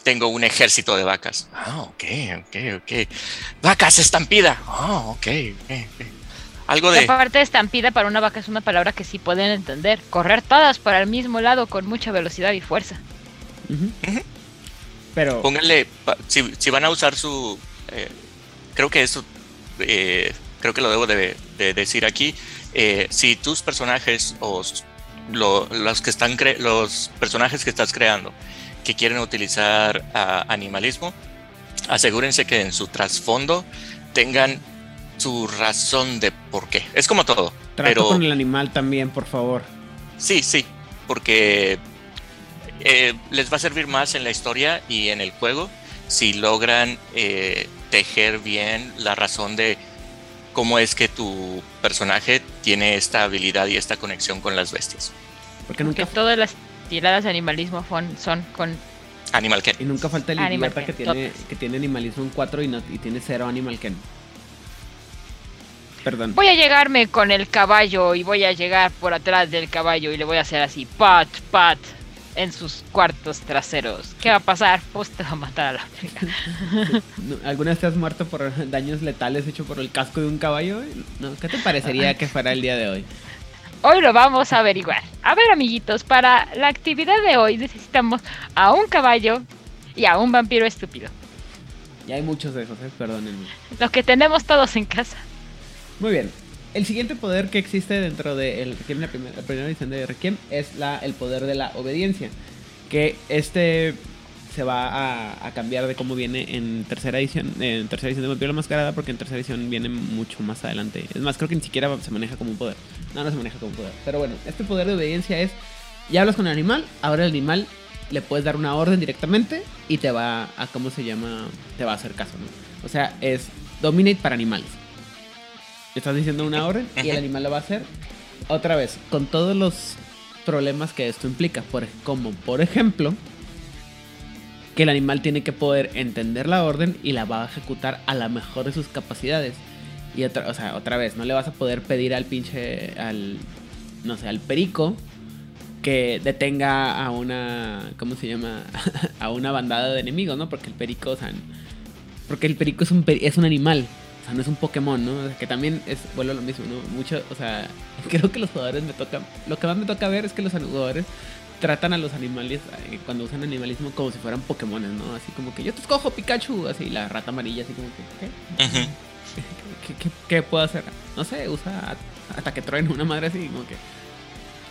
tengo un ejército de vacas. Ah, ok, ok, ok. Vacas estampida. Ah, ok, ok, ok. Algo de... aparte estampida para una vaca es una palabra que sí pueden entender. Correr todas para el mismo lado con mucha velocidad y fuerza. Ujú. Pero... Pónganle, si, si van a usar su, eh, creo que esto, eh, creo que lo debo de, de decir aquí, eh, si tus personajes o lo- los que están cre- los personajes que estás creando que quieren utilizar animalismo, asegúrense que en su trasfondo tengan su razón de por qué. Es como todo, Trato pero con el animal también, por favor. Sí, sí, porque eh, les va a servir más en la historia y en el juego si logran eh, tejer bien la razón de cómo es que tu personaje tiene esta habilidad y esta conexión con las bestias. Porque Que nunca, todas las tiradas de animalismo son con... Animal Ken. y nunca falta el Animal idiota que tiene, totas. que tiene animalismo en 4 y, no- y tiene cero Animal Ken. Perdón. Voy a llegarme con el caballo y voy a llegar por atrás del caballo y le voy a hacer así, pat, pat, en sus cuartos traseros. ¿Qué va a pasar? Pues te va a matar a la. No, ¿Alguna vez te has muerto por daños letales hechos por el casco de un caballo? No, ¿Qué te parecería que fuera el día de hoy? Hoy lo vamos a averiguar. A ver, amiguitos, para la actividad de hoy necesitamos a un caballo y a un vampiro estúpido. Y hay muchos de esos, ¿eh? perdónenme. Los que tenemos todos en casa. Muy bien. El siguiente poder que existe dentro de el Requiem, la, la primera edición de Requiem, es el poder de la obediencia. Que este se va a, a cambiar de cómo viene en tercera edición. En tercera edición de Vampiro la Mascarada, porque en tercera edición viene mucho más adelante. Es más, creo que ni siquiera se maneja como un poder. No, no se maneja como un poder. Pero bueno, este poder de obediencia es. Ya hablas con el animal, ahora el animal le puedes dar una orden directamente y te va a, ¿cómo se llama? Te va a hacer caso, ¿no? O sea, es dominate para animales. Estás diciendo una orden y el animal lo va a hacer. Otra vez, con todos los problemas que esto implica, por, como por ejemplo, que el animal tiene que poder entender la orden y la va a ejecutar a la mejor de sus capacidades. Y otra, o sea, otra vez, no le vas a poder pedir al pinche, al, no sé, al perico que detenga a una, ¿cómo se llama? a una bandada de enemigos, ¿no? Porque el perico, o sea, porque el perico es un, peri- es un animal, o sea, no es un Pokémon, ¿no? O sea, que también es, vuelvo a lo mismo, ¿no? Mucho, o sea, creo que los jugadores me toca, lo que más me toca ver es que los jugadores tratan a los animales, eh, cuando usan animalismo, como si fueran Pokémones, ¿no? Así como que yo te escojo Pikachu, así la rata amarilla, así como que, ¿qué? ¿Qué, qué, qué puedo hacer? No sé, usa hasta que truene una madre así, como que.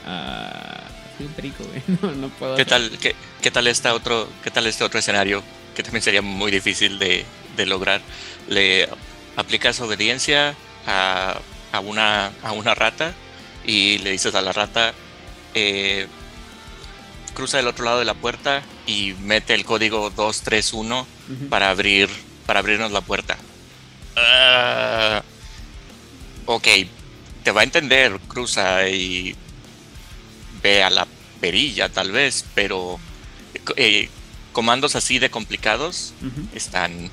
Ah, soy un perico, güey. No, no puedo. ¿Qué hacer- tal, qué, qué tal está otro, qué tal este otro escenario que también sería muy difícil de, de lograr? Le aplicas obediencia a, a una, a una rata y le dices a la rata eh, cruza del otro lado de la puerta y mete el código 231 Ujú. para abrir para abrirnos la puerta. Ah, ok, te va a entender, cruza y ve a la perilla tal vez, pero eh, comandos así de complicados están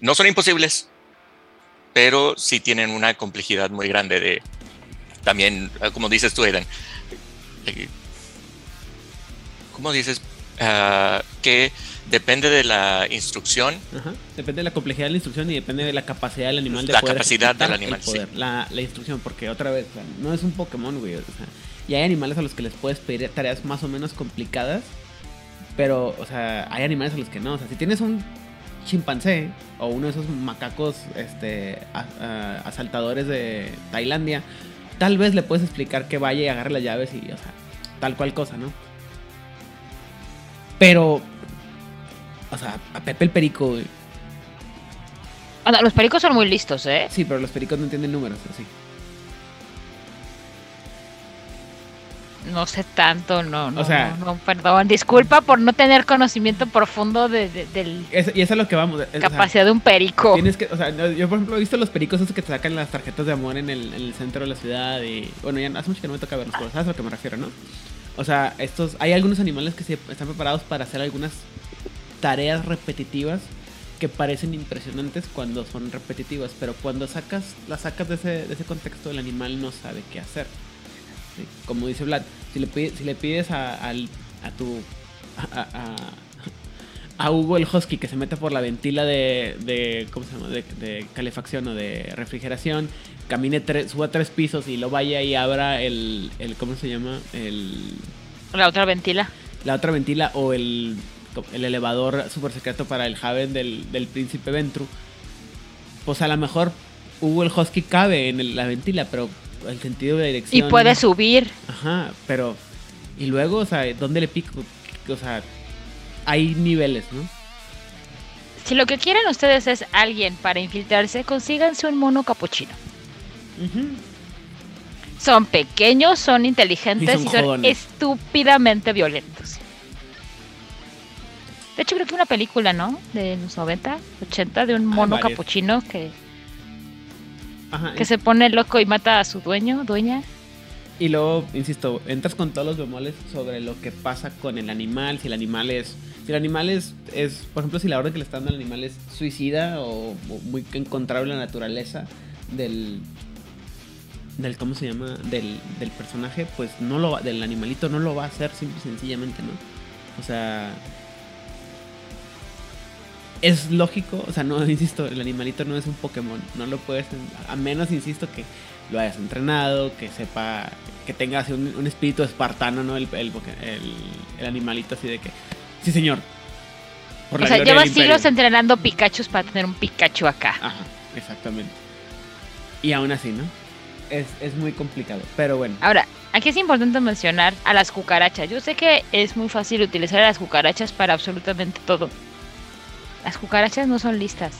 no son imposibles pero sí tienen una complejidad muy grande de también ah, como dices tú Eden eh, ¿cómo dices? Ah, que depende de la instrucción Ajá. Depende de la complejidad de la instrucción y depende de la capacidad del animal de La poder capacidad del animal, el poder, la, la instrucción, porque otra vez, o sea, no es un Pokémon, güey. O sea, y hay animales a los que les puedes pedir tareas más o menos complicadas, pero, o sea, hay animales a los que no. O sea, si tienes un chimpancé o uno de esos macacos este, a- a- asaltadores de Tailandia, tal vez le puedes explicar que vaya y agarre las llaves y, o sea, tal cual cosa, ¿no? Pero, o sea, a Pepe el Perico, los pericos son muy listos, ¿eh? Sí, pero los pericos no entienden números, así. No sé tanto, no, no, O sea- no, no, perdón. Disculpa por no tener conocimiento profundo de, de, del Es- y eso es lo que vamos. es- o sea, capacidad de un perico. tienes que, o sea, yo por ejemplo he visto los pericos esos que te sacan las tarjetas de amor en el, en el centro de la ciudad y bueno, ya hace mucho que no me toca verlos, pero sabes a lo que me refiero, ¿no? O sea, estos, hay algunos animales que se están preparados para hacer algunas tareas repetitivas que parecen impresionantes cuando son repetitivas, pero cuando sacas, las sacas de ese, de ese contexto, el animal no sabe qué hacer. ¿Sí? Como dice Vlad, si le, pides, si le pides a, al- a tu... A, a- a Hugo el Husky que se mete por la ventila de, de ¿cómo se llama? De, de calefacción o de refrigeración, camine tres, suba tres pisos y lo vaya y abra el, el ¿cómo se llama? El, La otra ventila. la otra ventila o el, el elevador super secreto para el Haven del, del príncipe Ventru. Pues a lo mejor Hugo el Husky cabe en el- la ventila, pero el sentido de Y dirección. puede subir. Ajá, pero. Y luego, o sea, ¿dónde le pico? O sea, hay niveles, ¿no? Si lo que quieren ustedes es alguien para infiltrarse, consíganse un mono capuchino. Son pequeños, son inteligentes Y y son estúpidamente violentos. De hecho, creo que una película, ¿no? De los 90, 80, de un mono varias. capuchino que, Ajá. que se pone loco y mata a su dueño, dueña. Y luego, insisto, entras con todos los bemoles sobre lo que pasa con el animal, si el animal es... Si el animal es, es por ejemplo, si la orden que le está dando al animal es suicida o, o muy en contra de la naturaleza del... del ¿Cómo se llama? Del, del personaje, pues no lo va, del animalito no lo va a hacer simple y sencillamente, ¿no? O sea... es lógico, o sea, no, insisto, el animalito no es un Pokémon, no lo puedes, a menos, insisto, que lo hayas entrenado, que sepa, que tenga así un, un espíritu espartano, ¿no? El, el, el- el animalito así de que, sí señor. por O sea, lleva siglos imperio". entrenando Pikachu para tener un Pikachu acá. Ajá, exactamente. Y aún así, ¿no? Es, es muy complicado, pero bueno. Ahora, aquí es importante mencionar a las cucarachas. Yo sé que es muy fácil utilizar a las cucarachas para absolutamente todo. Las cucarachas no son listas.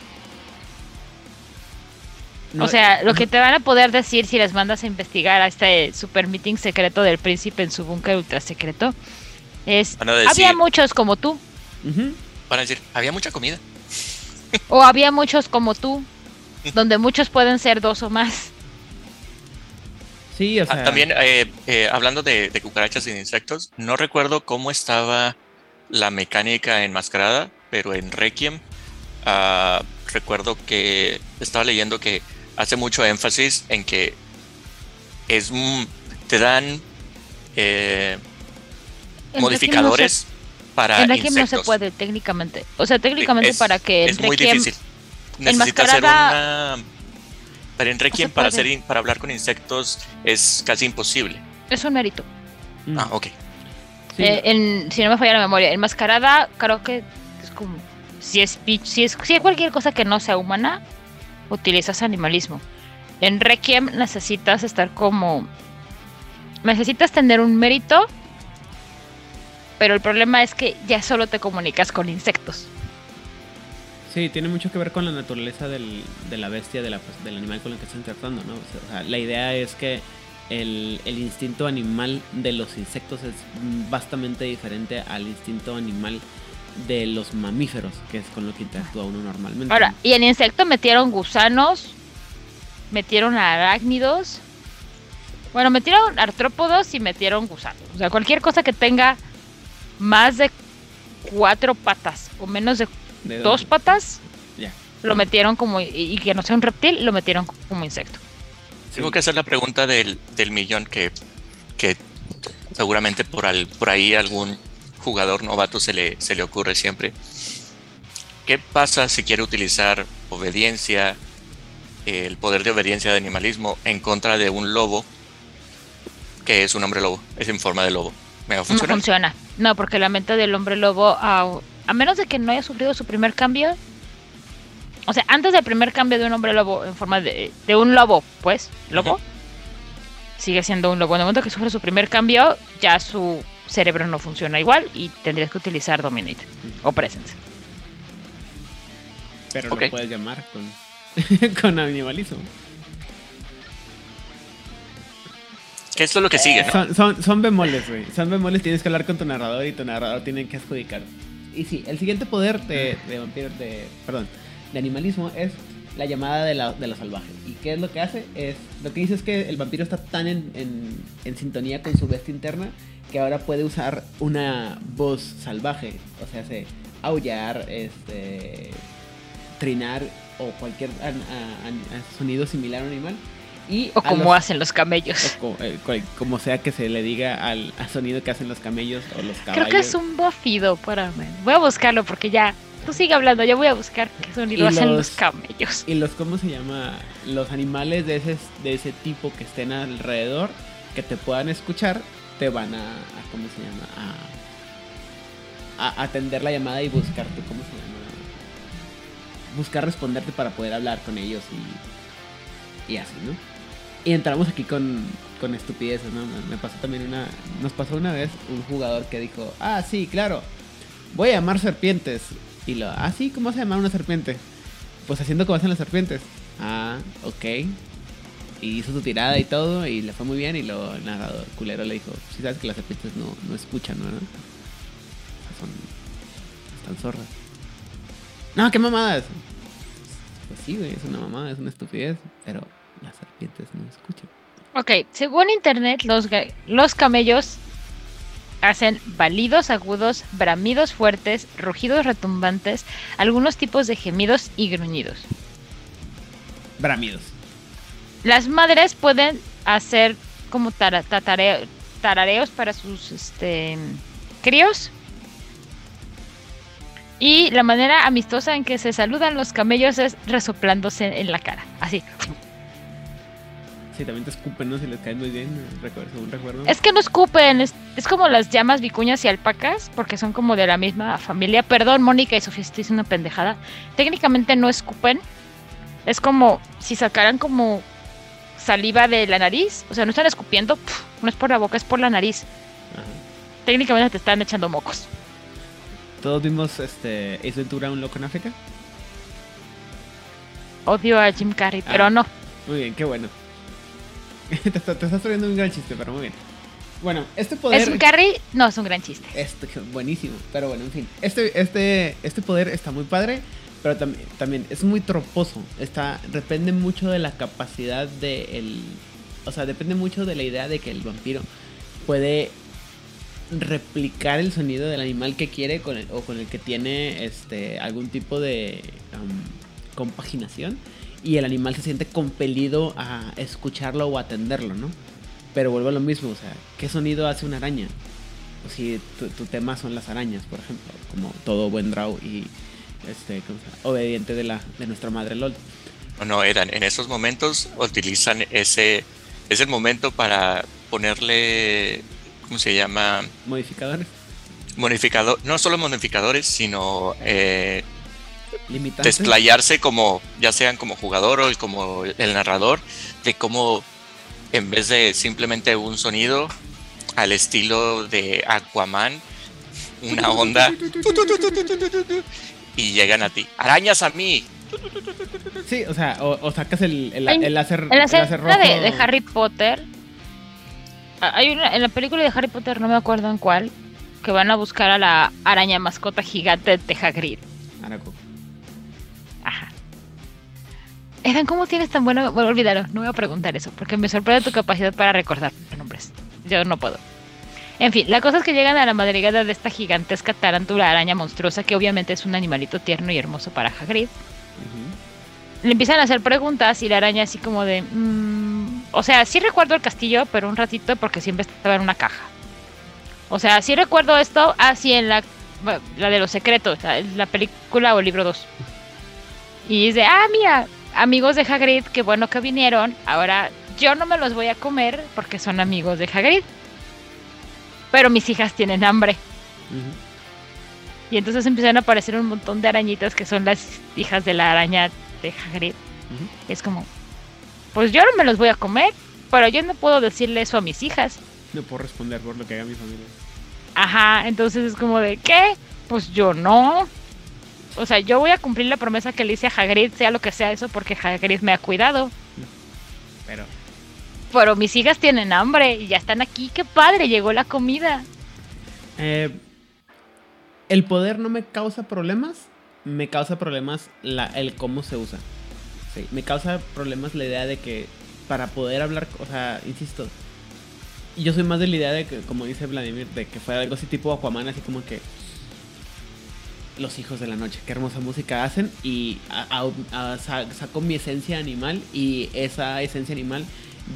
No- o sea, lo que te van a poder decir si las mandas a investigar a este super meeting secreto del príncipe en su búnker ultra secreto es decir- había muchos como tú. Van a decir, había mucha comida. o había muchos como tú donde muchos pueden ser dos o más. Sí, o Ah, sea. también, eh, eh, hablando de, de cucarachas y de insectos, no recuerdo cómo estaba la mecánica enmascarada, pero en Requiem ah, recuerdo que estaba leyendo que hace mucho énfasis en que es te dan eh, modificadores para En Requiem no se puede técnicamente. O sea, técnicamente Es- para que es muy Requiem difícil. Necesitas hacer enmascarada- una. Pero en Requiem, se para, hacer para hablar con insectos es casi imposible. es un mérito. mm, Ah, ok. sí, Eh, en, si no me falla la memoria, enmascarada creo que como si es si es si es cualquier cosa que no sea humana, utilizas animalismo. En Requiem necesitas estar como necesitas tener un mérito, pero el problema es que ya solo te comunicas con insectos. Sí, tiene mucho que ver con la naturaleza de la bestia, del animal con el que estás interactuando, ¿no? O sea, la idea es que el, el instinto animal de los insectos es bastante diferente al instinto animal de los mamíferos, que es con lo que interactúa uno normalmente. Ahora, y en insecto metieron gusanos, metieron arácnidos, bueno, metieron artrópodos y metieron gusanos. O sea, cualquier cosa que tenga más de cuatro patas o menos de De- dos patas, Ya. lo metieron como, y y que no sea un reptil, lo metieron como insecto. Tengo que hacer la pregunta del, del millón que, que seguramente por, al, por ahí algún jugador novato se le, se le ocurre siempre. ¿Qué pasa si quiere utilizar obediencia, el poder de obediencia de animalismo en contra de un lobo que es un hombre lobo, es en forma de lobo? ¿Me va a No funciona. No, porque la mente del hombre lobo, a, a menos de que no haya sufrido su primer cambio, o sea, antes del primer cambio de un hombre lobo en forma de, de un lobo, pues, lobo, sigue siendo un lobo. En el momento que sufre su primer cambio, ya su cerebro no funciona igual y tendrías que utilizar Dominate o Presence. Pero Ok. lo puedes llamar con, con animalismo. Que esto es lo que sigue, ¿no? Son, son, son bemoles, güey. Son bemoles, tienes que hablar con tu narrador y tu narrador tiene que adjudicar. Y sí, el siguiente poder de, de vampiro, de, perdón, de animalismo es la llamada de la, de la salvaje. ¿Y qué es lo que hace? Es, lo que dice es que el vampiro está tan en, en, en sintonía con su bestia interna que ahora puede usar una voz salvaje. O sea, hace aullar, este, trinar o cualquier an- a- sonido similar a un animal. Y O como los- hacen los camellos. o co- eh, cual- como sea que se le diga al, al sonido que hacen los camellos o los caballos. Creo que es un bufido, espérame. Voy a buscarlo porque ya. Tú sigue hablando, yo voy a buscar qué sonido hacen los- los camellos. Y los, ¿cómo se llama? Los animales de ese, de ese tipo que estén alrededor, que te puedan escuchar, te van a, a- ¿cómo se llama? A, a atender la llamada y buscarte, ¿cómo se llama? Buscar responderte para poder hablar con ellos y, y así, ¿no? Y entramos aquí con, con estupideces, ¿no? Me pasó también una... Nos pasó una vez un jugador que dijo, ah, sí, claro, voy a llamar serpientes. Y lo, ah, sí, ¿cómo se llama una serpiente? Pues haciendo como hacen las serpientes. Ah, ok. Y hizo su tirada y todo, y le fue muy bien. Y lo el narrador culero le dijo: Si sabes que las serpientes no, no escuchan, ¿no? Son. Están zorras. No, qué mamadas. Pues sí, güey, es una mamada, es una estupidez. Pero las serpientes no escuchan. Ok, según internet, los, los camellos hacen balidos agudos, bramidos fuertes, rugidos retumbantes, algunos tipos de gemidos y gruñidos. Bramidos. Las madres pueden hacer como tara- tarareos para sus este, críos. Y la manera amistosa en que se saludan los camellos es resoplándose en la cara. Así. Sí, también te escupen, ¿no? Si les caen muy bien, recuerdo, según recuerdo. Es que no escupen, es, es como las llamas vicuñas y alpacas, porque son como de la misma familia. Perdón, Mónica y Sofía, estoy diciendo una pendejada. Técnicamente no escupen. Es como si sacaran como saliva de la nariz. O sea, no están escupiendo, pf, no es por la boca, es por la nariz. Ajá. Técnicamente te están echando mocos. Todos vimos este Ace Ventura, un loco en África. Odio a Jim Carrey, Ah. pero no. Muy bien, qué bueno. te, está- te estás trayendo un gran chiste, pero muy bien. Bueno, este poder. ¿Es un Carrey? No, es un gran chiste. Este, buenísimo. Pero bueno, en fin. Este, este, este poder está muy padre. Pero también, también es muy troposo. Está, depende mucho de la capacidad de el. O sea, depende mucho de la idea de que el vampiro puede replicar el sonido del animal que quiere con el- o con el que tiene este algún tipo de compaginación y el animal se siente compelido a escucharlo o atenderlo, ¿no? Pero vuelvo a lo mismo, o sea, ¿qué sonido hace una araña? O si tu, tu tema son las arañas, por ejemplo, como todo buen draw y este, obediente de la de nuestra madre LOL. No, no, eran en esos momentos utilizan ese es el momento para ponerle ¿cómo se llama? Modificadores, modificador, no solo modificadores, sino eh, limitantes. desplayarse como, ya sean como jugador o como el narrador, de cómo en vez de simplemente un sonido al estilo de Aquaman, una onda y llegan a ti. Arañas a mí. Sí, o sea, o, o sacas el, el, el láser, En la el láser de, Harry Potter, hay una, en la película de Harry Potter, no me acuerdo en cuál, que van a buscar a la araña mascota gigante de Hagrid. Araco. Edan, ¿cómo tienes tan buena? Bueno, olvídalo, no voy a preguntar eso, porque me sorprende tu capacidad para recordar nombres. Yo no puedo. En fin, la cosa es que llegan a la madriguera de esta gigantesca tarántula araña monstruosa, que obviamente es un animalito tierno y hermoso para Hagrid. Le empiezan a hacer preguntas y la araña así como de... mm, o sea, sí recuerdo el castillo, pero un ratito porque siempre estaba en una caja. O sea, sí recuerdo esto así en la, la de los secretos, la, la película o libro 2. Y dice, ah, mira, amigos de Hagrid, qué bueno que vinieron. Ahora yo no me los voy a comer porque son amigos de Hagrid. Pero mis hijas tienen hambre. Y entonces empiezan a aparecer un montón de arañitas que son las hijas de la araña de Hagrid. Es como, pues yo no me los voy a comer, pero yo no puedo decirle eso a mis hijas. No puedo responder por lo que haga mi familia. Ajá, entonces es como de, ¿qué? Pues yo no. O sea, yo voy a cumplir la promesa que le hice a Hagrid, sea lo que sea eso, porque Hagrid me ha cuidado. Pero Pero mis hijas tienen hambre y ya están aquí. ¡Qué padre! Llegó la comida. eh, el poder no me causa problemas, me causa problemas la, el cómo se usa. Sí, me causa problemas la idea de que para poder hablar, o sea, insisto, yo soy más de la idea de que, como dice Vladimir, de que fuera algo así tipo Aquaman, así como que los hijos de la noche, qué hermosa música hacen y a- a- a- sa- saco mi esencia animal y esa esencia animal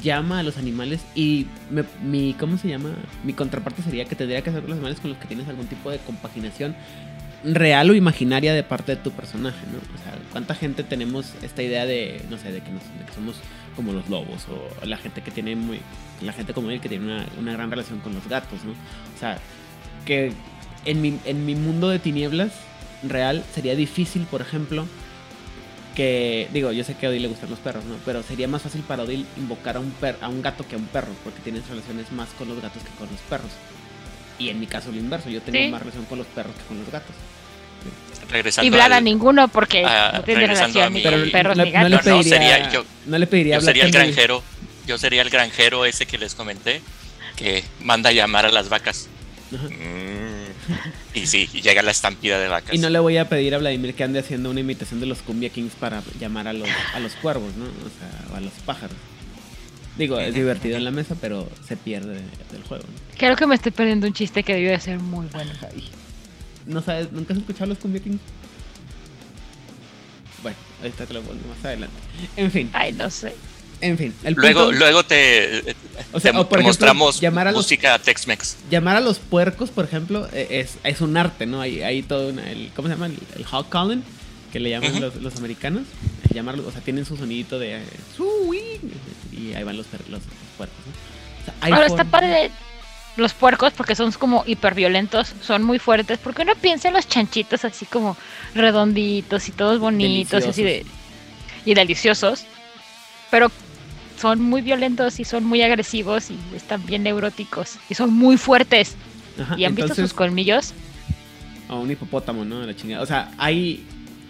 llama a los animales y me- mi, ¿cómo se llama? Mi contraparte sería que tendría que ser con los animales con los que tienes algún tipo de compaginación real o imaginaria de parte de tu personaje, ¿no? O sea, ¿cuánta gente tenemos esta idea de, no sé, de que, nos- de que somos como los lobos o la gente que tiene muy, la gente como él que tiene una, una gran relación con los gatos, ¿no? O sea, que en mi, en mi mundo de tinieblas real sería difícil, por ejemplo, que, digo, yo sé que a Odil le gustan los perros, ¿no? Pero sería más fácil para Odil invocar a un, per- a un gato que a un perro, porque tienes relaciones más con los gatos que con los perros. Y en mi caso lo inverso, yo tengo Sí. más relación con los perros que con los gatos. Regresando Y Blada al- ninguno porque Ah, no tiene regresando relación a ni mi- con Pero perros no, ni no le gatos. No, no, pediría, sería yo- no le pediría Yo a Black sería el granjero. Yo sería el granjero ese que les comenté que manda a llamar a las vacas. Mm. Y sí, y llega la estampida de vacas. Y no le voy a pedir a Vladimir que ande haciendo una imitación de los Cumbia Kings para llamar a los, a los cuervos, ¿no? O sea, o a los pájaros. Digo, es divertido en la mesa, pero se pierde del juego. ¿no? Creo que me estoy perdiendo un chiste que debió de ser muy bueno. Ay. ¿No sabes? ¿Nunca has escuchado los Cumbia Kings? Bueno, ahorita te lo pongo más adelante. En fin, Ay, no sé. En fin. El Luego, punto- luego te, O sea, Te- o por te ejemplo, mostramos llamar a los música Tex-Mex. llamar a los puercos, por ejemplo, eh, es, es un arte, ¿no? Hay, hay todo una- el, ¿cómo se llama? El, el hog calling, que le llaman los, los americanos. Eh, llamarlo, o sea, tienen su sonidito de y ahí van los, los, los puercos, ¿no? O sea, hay Ahora está padre los puercos porque son como hiperviolentos, son muy fuertes. Porque uno piensa en los chanchitos así como redonditos y todos bonitos y así de y deliciosos, pero son muy violentos y son muy agresivos y están bien neuróticos y son muy fuertes. Ajá, ¿Y han visto sus colmillos? a un hipopótamo, ¿no? La chingada. O sea, hay.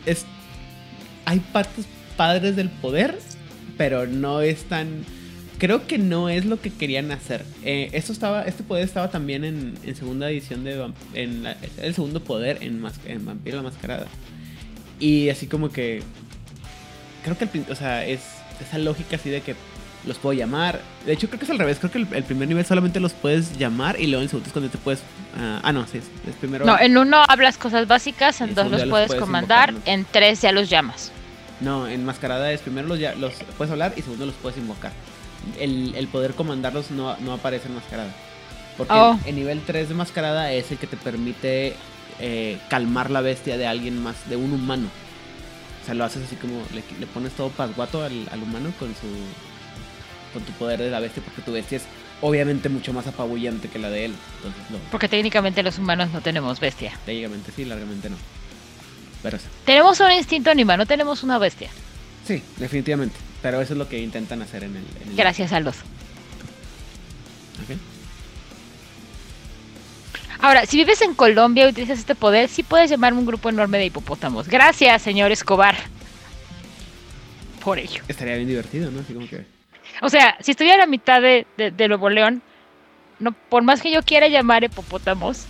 Es, hay partes padres del poder, pero no es tan. Creo que no es lo que querían hacer. Eh, esto estaba, este poder estaba también en, en segunda edición de en la- el segundo poder en, Mas- en Vampiro la Mascarada. Y así como que. Creo que el, o sea, es esa lógica así de que los puedo llamar. De hecho, creo que es al revés. Creo que el, el primer nivel solamente los puedes llamar y luego en el segundo es cuando te puedes. ah, ah, no, sí, es, es primero. No, en uno hablas cosas básicas, en dos los puedes comandar, invocar, ¿no? en tres ya los llamas. No, en Mascarada es primero los, ya, los puedes hablar y segundo los puedes invocar. El, el poder comandarlos no, no aparece en Mascarada. Porque Oh. el nivel 3 de Mascarada es el que te permite eh, calmar la bestia de alguien más, de un humano. O sea, lo haces así como, le, le pones todo pasguato al, al humano con su con tu poder de la bestia, porque tu bestia es obviamente mucho más apabullante que la de él. Entonces, no, Porque técnicamente los humanos no tenemos bestia. técnicamente sí, largamente no. Pero sí. Tenemos un instinto animal, no tenemos una bestia. Sí, definitivamente. Pero eso es lo que intentan hacer en el... en el- Gracias a los. Ok. Ahora, si vives en Colombia y utilizas este poder, sí puedes llamarme un grupo enorme de hipopótamos. Gracias, señor Escobar. Por ello. Estaría bien divertido, ¿no? Así como que... O sea, si estuviera a la mitad de, de, de Nuevo León, no, por más que yo quiera llamar hipopótamos,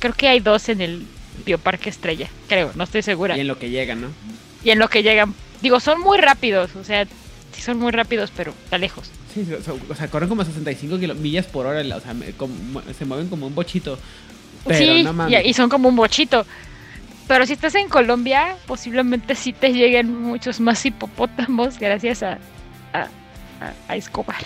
creo que hay dos en el Bioparque Estrella. Creo, no estoy segura. Y en lo que llegan, ¿no? Y en lo que llegan, digo, son muy rápidos. O sea, sí son muy rápidos, pero está lejos. Sí, o sea, o sea, corren como a 65 kilo- millas por hora, o sea, me- como- se mueven como un bochito. Pero sí, no mames. y son como un bochito. Pero si estás en Colombia, posiblemente sí te lleguen muchos más hipopótamos gracias a, a, Escobar.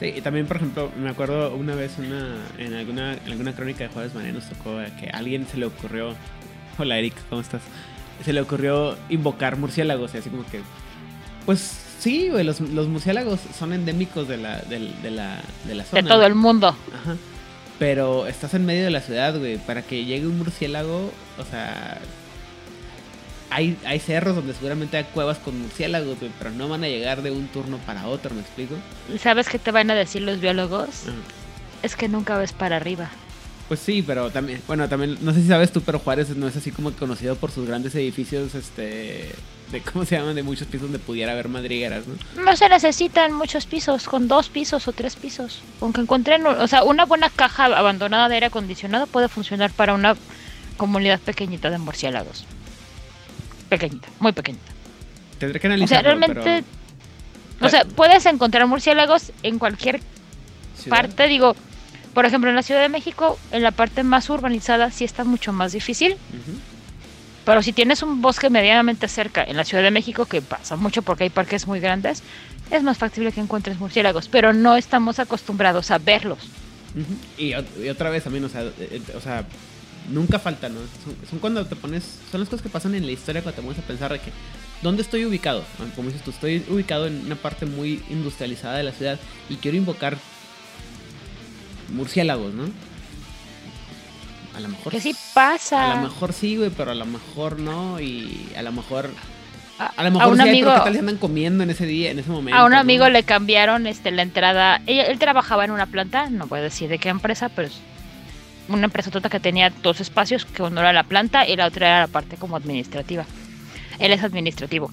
Sí, y también, por ejemplo, me acuerdo una vez una, en, alguna, en alguna crónica de Juárez Mané nos tocó que a alguien se le ocurrió. Hola, Eric, ¿cómo estás? Se le ocurrió invocar murciélagos y así como que. Pues sí, güey, los, los murciélagos son endémicos de la, de, la, de la zona. De todo el mundo. Ajá. Pero estás en medio de la ciudad, güey. Para que llegue un murciélago, o sea. Hay, hay cerros donde seguramente hay cuevas con murciélagos, güey. Pero no van a llegar de un turno para otro, ¿me explico? ¿Y ¿Sabes qué te van a decir los biólogos? Es que nunca ves para arriba. Pues sí, pero también. Bueno, también. No sé si sabes tú, pero Juárez no es así como conocido por sus grandes edificios, este. De, ¿Cómo se llaman? De muchos pisos donde pudiera haber madrigueras, ¿no? No se necesitan muchos pisos, con dos pisos o tres pisos. Aunque encuentren, o sea, una buena caja abandonada de aire acondicionado puede funcionar para una comunidad pequeñita de murciélagos. Pequeñita, muy pequeñita. Tendré que O sea, analizarlo, realmente, pero- o sea, puedes encontrar murciélagos en cualquier Ciudad. parte. Digo, por ejemplo, en la Ciudad de México, en la parte más urbanizada sí está mucho más difícil. Pero si tienes un bosque medianamente cerca en la Ciudad de México, que pasa mucho porque hay parques muy grandes, es más factible que encuentres murciélagos, pero no estamos acostumbrados a verlos. Y, y otra vez también, o sea, eh, eh, o sea, nunca falta, ¿no? Son, son cuando te pones, son las cosas que pasan en la historia cuando te pones a pensar de que, ¿dónde estoy ubicado? Ah, Como dices tú, estoy ubicado en una parte muy industrializada de la ciudad y quiero invocar murciélagos, ¿no? A lo mejor Que sí pasa. A lo mejor sí, güey, pero a lo mejor no y a lo mejor A, a lo mejor un sí amigo, pero ¿qué tal si andan comiendo en ese día, en ese momento? a un no? amigo le cambiaron este, la entrada. Ella- él trabajaba en una planta, no voy a decir de qué empresa, pero una empresa tota que tenía dos espacios, que uno era la planta y la otra era la parte como administrativa. Él es administrativo.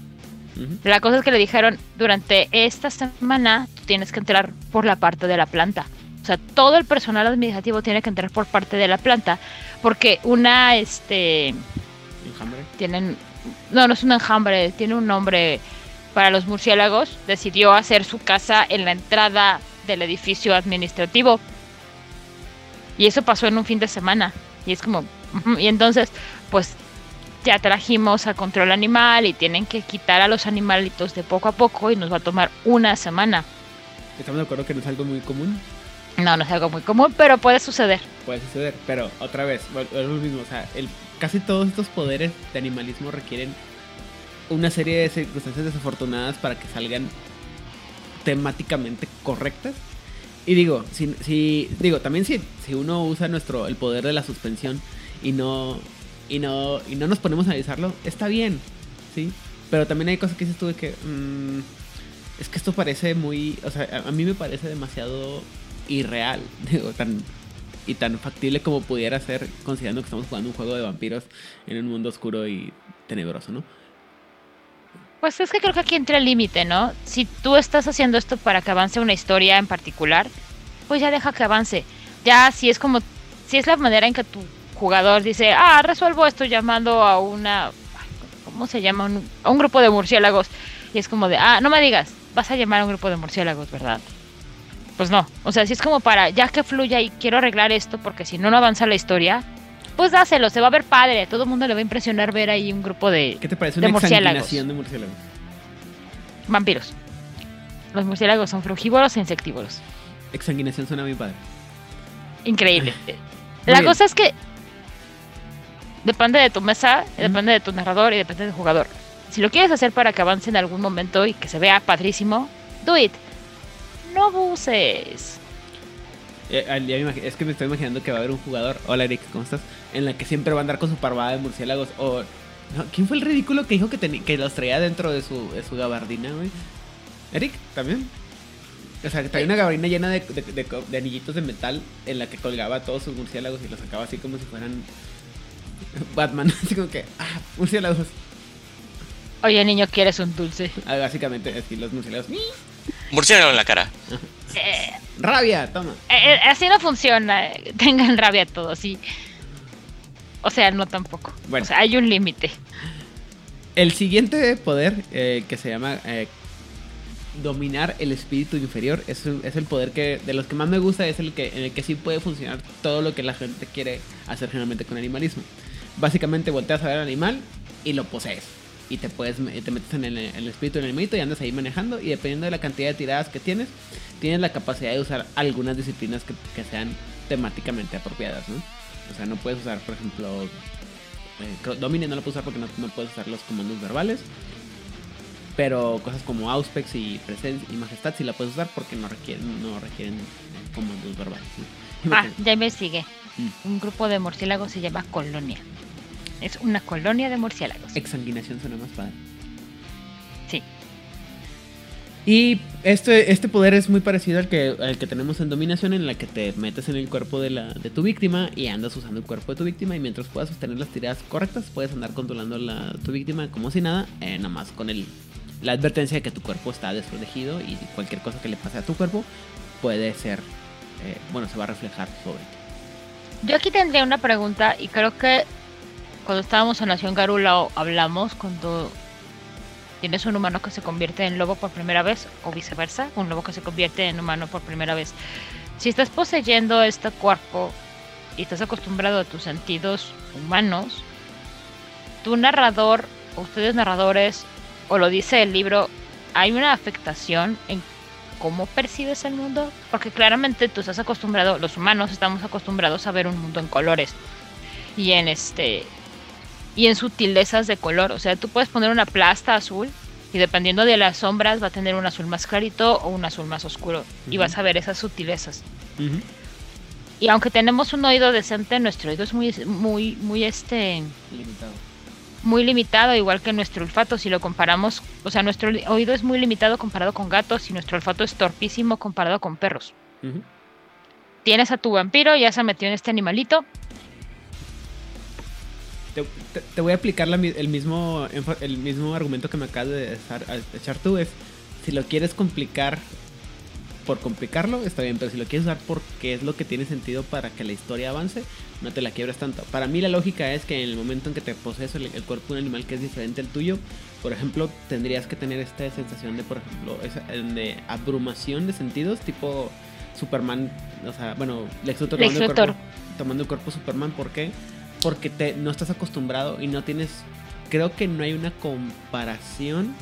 Ujú. La cosa es que le dijeron, durante esta semana tú tienes que entrar por la parte de la planta. O sea, todo el personal administrativo tiene que entrar por parte de la planta, porque una, este, Enjambre. tienen, no, no es un enjambre, tiene un nombre para los murciélagos, decidió hacer su casa en la entrada del edificio administrativo. Y eso pasó en un fin de semana. Y es como, y entonces, pues ya trajimos a control animal y tienen que quitar a los animalitos de poco a poco y nos va a tomar una semana. Estamos de acuerdo que no es algo muy común. No, no es algo muy común, pero puede suceder. Puede suceder, pero otra vez, es lo mismo. O sea, el, casi todos estos poderes de animalismo requieren una serie de circunstancias desafortunadas para que salgan temáticamente correctas. Y digo, si, si digo, también si, si uno usa nuestro el poder de la suspensión y no y no y no nos ponemos a analizarlo, está bien, ¿sí? Pero también hay cosas que dices tú que mm, es que esto parece muy, o sea, a, a mí me parece demasiado irreal, digo, tan y tan factible como pudiera ser considerando que estamos jugando un juego de vampiros en un mundo oscuro y tenebroso, ¿no? Pues es que creo que aquí entra el límite, ¿no? Si tú estás haciendo esto para que avance una historia en particular, pues ya deja que avance. Ya si es como, si es la manera en que tu jugador dice, ah, resuelvo esto llamando a una, ¿cómo se llama? Un- a un grupo de murciélagos. Y es como de, ah, no me digas, vas a llamar a un grupo de murciélagos, ¿verdad? Pues no. O sea, si es como para, ya que fluya y quiero arreglar esto, porque si no, no avanza la historia, pues dáselo, se va a ver padre. A todo el mundo le va a impresionar ver ahí un grupo de ¿Qué te parece De una murciélagos. de murciélagos? vampiros. Los murciélagos son frugívoros e insectívoros. Exsanguinación suena muy padre. Increíble. La bien. cosa es que depende de tu mesa, depende de tu narrador y depende del jugador. Si lo quieres hacer para que avance en algún momento y que se vea padrísimo, do it. No abuses. Es que me estoy imaginando que va a haber un jugador, hola Eric, ¿cómo estás? En la que siempre va a andar con su parvada de murciélagos. O. no, ¿Quién fue el ridículo que dijo que, que los traía dentro de su, de su gabardina, güey? ¿Eric? ¿También? O sea, que traía una gabardina llena de, de- de co- de anillitos de metal en la que colgaba todos sus murciélagos y los sacaba así como si fueran Batman. Así como que, ah, murciélagos. Oye, niño, ¿quieres un dulce? Ah, básicamente, así los murciélagos. Murciélago en la cara. Eh, ¡Rabia! Toma. eh, así no funciona. eh, Tengan rabia todos, sí. O sea, no tampoco. Bueno. O sea, hay un límite. El siguiente poder, eh, que se llama eh, dominar el espíritu inferior, es, es el poder que de los que más me gusta, es el que en el que sí puede funcionar todo lo que la gente quiere hacer generalmente con animalismo. Básicamente volteas a ver al animal y lo posees. Y te puedes te metes en el, el espíritu del animalito y andas ahí manejando. Y dependiendo de la cantidad de tiradas que tienes, tienes la capacidad de usar algunas disciplinas que, que sean temáticamente apropiadas, ¿no? O sea, no puedes usar, por ejemplo, eh, Domine no lo puedes usar porque no, no puedes usar los comandos verbales. Pero cosas como Auspex y Presencia y Majestad sí la puedes usar porque no requieren, no requieren comandos verbales. ¿no? Ah, ya investigué. Mm. Un grupo de murciélagos se llama colonia. Es una colonia de murciélagos. Exsanguinación suena más padre. Sí. Y este, este poder es muy parecido al que, al que tenemos en Dominación, en la que te metes en el cuerpo de, la, de tu víctima y andas usando el cuerpo de tu víctima. Y mientras puedas sostener las tiradas correctas, puedes andar controlando la, tu víctima como si nada, eh, nada más con el, la advertencia de que tu cuerpo está desprotegido y cualquier cosa que le pase a tu cuerpo puede ser, eh, bueno, se va a reflejar sobre ti. Yo aquí tendría una pregunta y creo que cuando estábamos en Nación Garula hablamos cuando tienes un humano que se convierte en lobo por primera vez o viceversa, un lobo que se convierte en humano por primera vez. Si estás poseyendo este cuerpo y estás acostumbrado a tus sentidos humanos, tu narrador, o ustedes narradores, o lo dice el libro, hay una afectación en cómo percibes el mundo, porque claramente tú estás acostumbrado, los humanos estamos acostumbrados a ver un mundo en colores y en este y en sutilezas de color, o sea, tú puedes poner una plasta azul y dependiendo de las sombras va a tener un azul más clarito o un azul más oscuro y vas a ver esas sutilezas. Y aunque tenemos un oído decente, nuestro oído es muy muy muy este Limitado. muy limitado, igual que nuestro olfato, si lo comparamos, o sea, nuestro oído es muy limitado comparado con gatos y nuestro olfato es torpísimo comparado con perros. Tienes a tu vampiro, ya se metió en este animalito, Te, te- te voy a aplicar la el, mismo, el mismo argumento que me acabas de echar, echar tú. Es, si lo quieres complicar por complicarlo, está bien, pero si lo quieres usar porque es lo que tiene sentido para que la historia avance, no te la quiebres tanto. Para mí la lógica es que en el momento en que te posees el, el cuerpo de un animal que es diferente al tuyo, por ejemplo, tendrías que tener esta sensación de, por ejemplo, esa- de abrumación de sentidos, tipo Superman, o sea, bueno, Lex Luthor Lex tomando el cuerpo, tomando el cuerpo Superman, ¿por qué? Porque te, no estás acostumbrado y no tienes, creo que no hay una comparación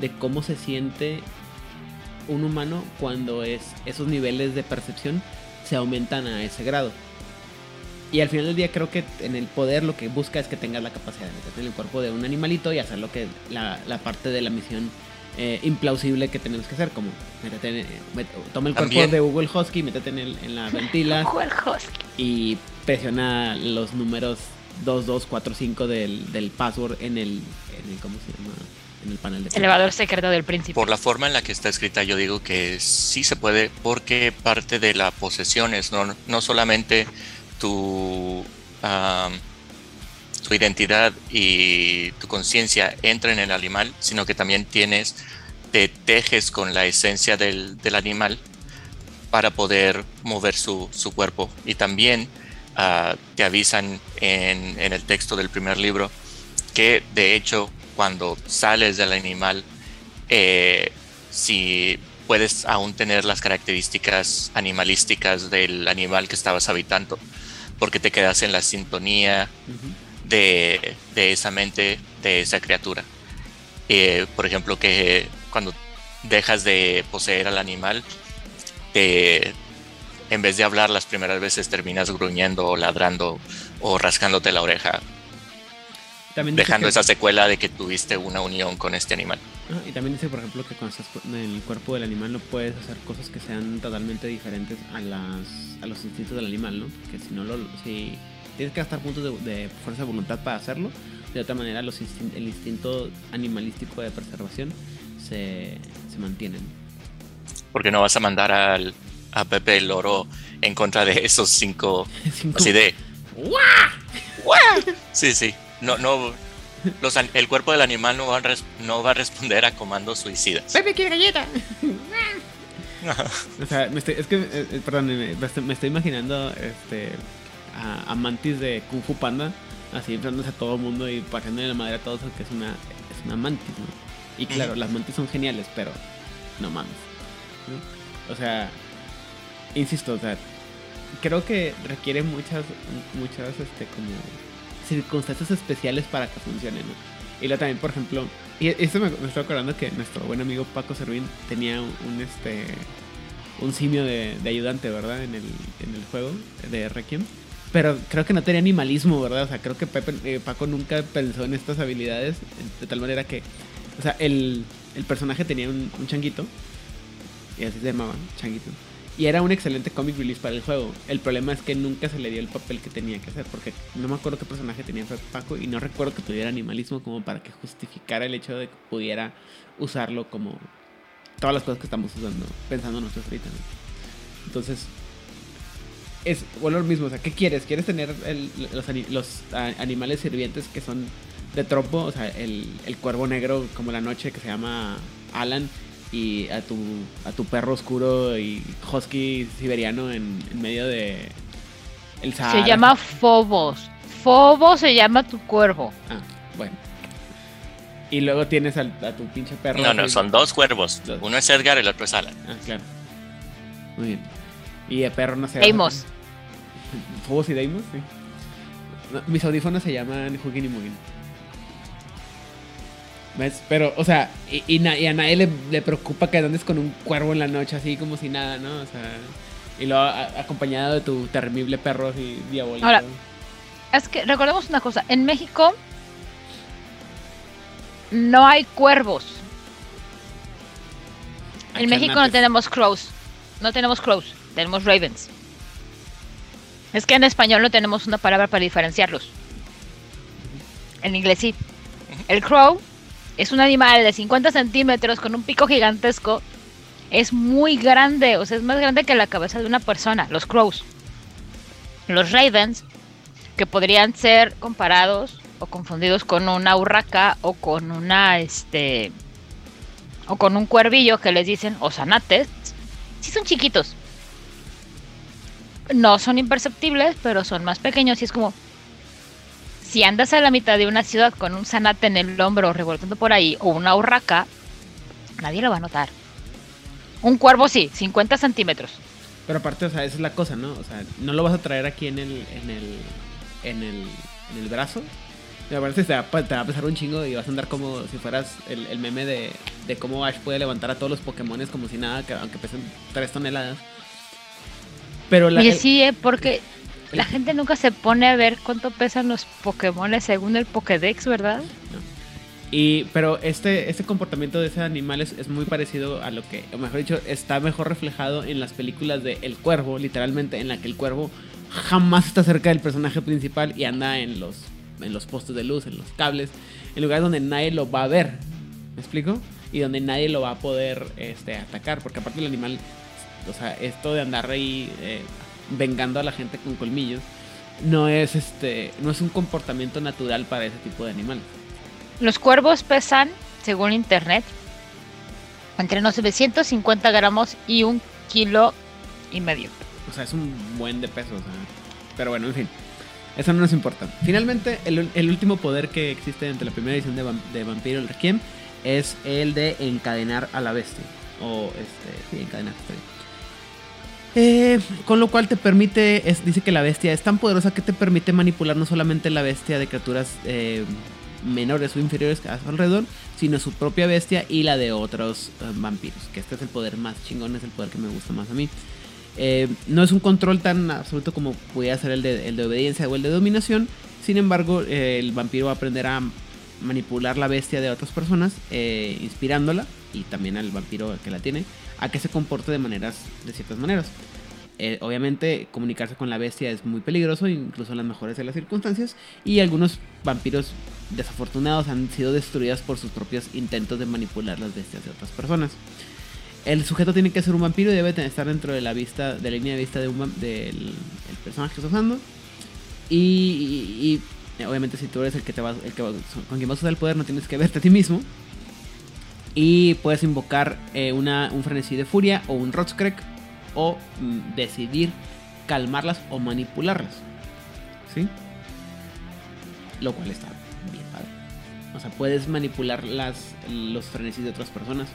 de cómo se siente un humano cuando es esos niveles de percepción se aumentan a ese grado. Y al final del día creo que en el poder lo que busca es que tengas la capacidad de meterte en el cuerpo de un animalito y hacer lo que la, la parte de la misión eh, implausible que tenemos que hacer, como métete en- eh, met- toma el cuerpo También- de Google Husky, métete en, el, en la ventila y presiona los números 2245 del, del password en el, en el, ¿cómo se llama? En el panel de Elevador secreto del príncipe. Por la forma en la que está escrita, yo digo que sí se puede, porque parte de la posesión es no, no solamente tu, tu identidad y tu conciencia entra en el animal, sino que también tienes, te tejes con la esencia del, del animal para poder mover su, su cuerpo. Y también ah, te avisan en, en el texto del primer libro que de hecho cuando sales del animal, eh, si puedes aún tener las características animalísticas del animal que estabas habitando, porque te quedas en la sintonía de, de esa mente, de esa criatura. Eh, por ejemplo, que cuando dejas de poseer al animal, te- en vez de hablar las primeras veces terminas gruñendo o ladrando o rascándote la oreja, También dejando que- esa secuela de que tuviste una unión con este animal. Ah, y también dice, por ejemplo, que cuando estás en el cuerpo del animal no puedes hacer cosas que sean totalmente diferentes a las a los instintos del animal, ¿no? Que si no lo si tienes que gastar puntos de, de fuerza de voluntad para hacerlo, de otra manera los instin- el instinto animalístico de preservación se, se mantiene. Porque no vas a mandar al, a Pepe el Loro en contra de esos cinco, Cinco- así de... Sí, sí. No, no, los el cuerpo del animal no va, a res- no va a responder a comandos suicidas. ¡Pepe quiere galleta! O sea, me estoy, es que, eh, eh, perdón, me, me estoy, imaginando este, a, a mantis de Kung Fu Panda, así enfrentándose a todo el mundo y pasándole la madre a todos, que es una, es una mantis, ¿no? Y claro, las mantis son geniales, pero no mames. ¿no? O sea, insisto, o sea, creo que requiere muchas, muchas, este, como circunstancias especiales para que funcione, ¿no? Y luego también, por ejemplo, y esto me, me estoy acordando que nuestro buen amigo Paco Servín tenía un, este un simio de, de ayudante, ¿verdad? En el, en el juego de Requiem. Pero creo que no tenía animalismo, ¿verdad? O sea, creo que Pepe, eh, Paco nunca pensó en estas habilidades de tal manera que, o sea, el, el personaje tenía un, un changuito, y así se llamaba, changuito. Y era un excelente comic release para el juego. El problema es que nunca se le dio el papel que tenía que hacer, porque no me acuerdo qué personaje tenía Paco y no recuerdo que tuviera animalismo como para que justificara el hecho de que pudiera usarlo como todas las cosas que estamos usando, pensando nosotros ahorita. ¿no? Entonces, es bueno lo mismo, o sea, ¿qué quieres? ¿Quieres tener el- los, animales sirvientes que son de trompo? O sea, el, el cuervo negro como la noche que se llama Alan y a tu, a tu perro oscuro y husky siberiano en, en medio de el Sahara. Se llama Phobos. Phobos se llama tu cuervo. Ah, bueno. Y luego tienes al- a tu pinche perro. No, no, son dos cuervos. Dos. Uno es Edgar y el otro es Alan. Ah, claro. Muy bien. Y el perro no sé. Deimos. ¿Fobos y Deimos? Sí. No, mis audífonos se llaman Hugin y Mugin. ¿Ves? Pero, o sea, y, y na- y a nadie le, le preocupa que andes con un cuervo en la noche así como si nada, ¿no? O sea, y luego a- acompañado de tu terrible perro así diabólico. Ahora, Es que recordemos una cosa. En México no hay cuervos. En México no tenemos crows. No tenemos crows. Tenemos ravens. Es que en español no tenemos una palabra para diferenciarlos. En inglés sí. El crow es un animal de 50 centímetros con un pico gigantesco. Es muy grande, o sea, es más grande que la cabeza de una persona. Los crows. Los ravens, que podrían ser comparados o confundidos con una urraca o con una, este, o con un cuervillo que les dicen osanates, sí son chiquitos. No son imperceptibles, pero son más pequeños y es como si andas a la mitad de una ciudad con un zanate en el hombro revoltando por ahí o una urraca, nadie lo va a notar. Un cuervo sí, 50 centímetros. Pero aparte, o sea, esa es la cosa, ¿no? O sea, no lo vas a traer aquí en el, en el, en el, en el brazo Me parece que te va, pa- te va a pesar un chingo y vas a andar como si fueras el, el meme de, de cómo Ash puede levantar a todos los Pokémones como si nada, que, aunque pesen 3 toneladas. Pero la, el- sí, ¿eh? porque la gente nunca se pone a ver cuánto pesan los Pokémon según el Pokédex, ¿verdad? Y, pero este, este comportamiento de ese animal es, es muy parecido a lo que, o mejor dicho, está mejor reflejado en las películas de El Cuervo, literalmente, en la que el cuervo jamás está cerca del personaje principal y anda en los, en los postes de luz, en los cables, en lugares donde nadie lo va a ver. ¿Me explico? Y donde nadie lo va a poder este, atacar, porque aparte el animal, o sea, esto de andar ahí eh, vengando a la gente con colmillos, no es, este, no es un comportamiento natural para ese tipo de animales. Los cuervos pesan, según internet, entre 950 gramos y un kilo y medio. O sea, es un buen de peso. o sea. Pero bueno, en fin. Eso no nos importa. Finalmente, el, el último poder que existe entre la primera edición de, Vam- de Vampiro el Requiem es el de encadenar a la bestia. O este. Sí, encadenar. está bien. Eh, con lo cual te permite, es- dice que la bestia es tan poderosa que te permite manipular no solamente la bestia de criaturas eh, menores o inferiores a su alrededor, sino su propia bestia y la de otros eh, vampiros. Que este es el poder más chingón, es el poder que me gusta más a mí. No es un control tan absoluto como pudiera ser el de, el de obediencia o el de dominación. Sin embargo, el vampiro va a aprender a manipular la bestia de otras personas, inspirándola, y también al vampiro que la tiene, a que se comporte de maneras, de ciertas maneras. Eh, obviamente, comunicarse con la bestia es muy peligroso, incluso en las mejores de las circunstancias, y algunos vampiros desafortunados han sido destruidos por sus propios intentos de manipular las bestias de otras personas. El sujeto tiene que ser un vampiro y debe estar dentro de la vista, de la línea de vista de un del el personaje que está usando. Y, obviamente si tú eres el que te va, el que con quien vas a usar el poder, no tienes que verte a ti mismo. Y puedes invocar eh, una, un frenesí de furia o un Rotskrek o mm, decidir calmarlas o manipularlas. ¿Sí? Lo cual está bien padre. O sea, puedes manipular las, los frenesís de otras personas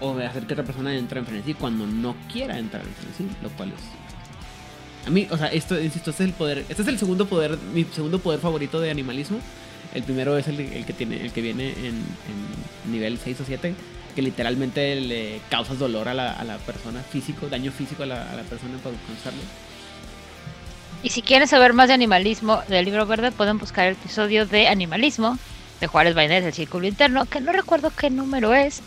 o hacer que otra persona entre en frenesí cuando no quiera entrar en frenesí, lo cual es. A mí, o sea, esto, insisto, este es el poder. Este es el segundo poder, mi segundo poder favorito de animalismo. El primero es el, el que tiene, el que viene en, en nivel 6 o 7, que literalmente le causas dolor a la, a la persona, físico, daño físico a la, a la persona por causarlo. Y si quieren saber más de animalismo del libro verde, pueden buscar el episodio de animalismo de Juárez Bainés, del Círculo Interno, que no recuerdo qué número es,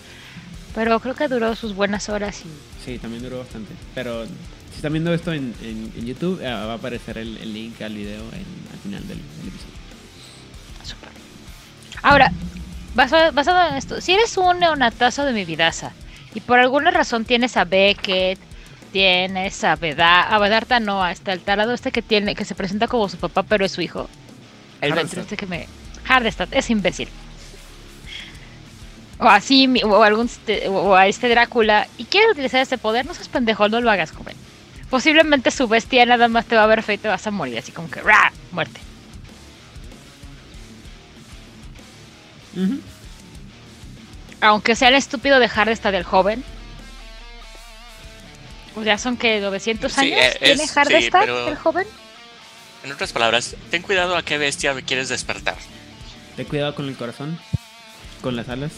pero creo que duró sus buenas horas y Sí, también duró bastante. Pero si están viendo esto en, en- en YouTube, eh, va a aparecer el, el link al video en- al final del, del episodio. Ahora, basado, basado en esto, si eres un neonatazo de mi vidaza y por alguna razón tienes a Beckett, tienes a Vedar, a Vedarta no, hasta el tarado este que tiene, que se presenta como su papá pero es su hijo. El. Ventre este que me... Hardestad, es imbécil. O así, o, algún, este- o a este Drácula, y quieres utilizar este poder, no seas pendejo, no lo hagas, joven. Posiblemente su bestia nada más te va a ver feo y te vas a morir, así como que ¡ra! muerte. Aunque sea el estúpido dejar de estar del joven. O sea, son que 900 Sí, años eh, tiene es- Hardestar, sí, pero- el joven. En otras palabras, ten cuidado a qué bestia quieres despertar. Ten cuidado con el corazón, con las alas.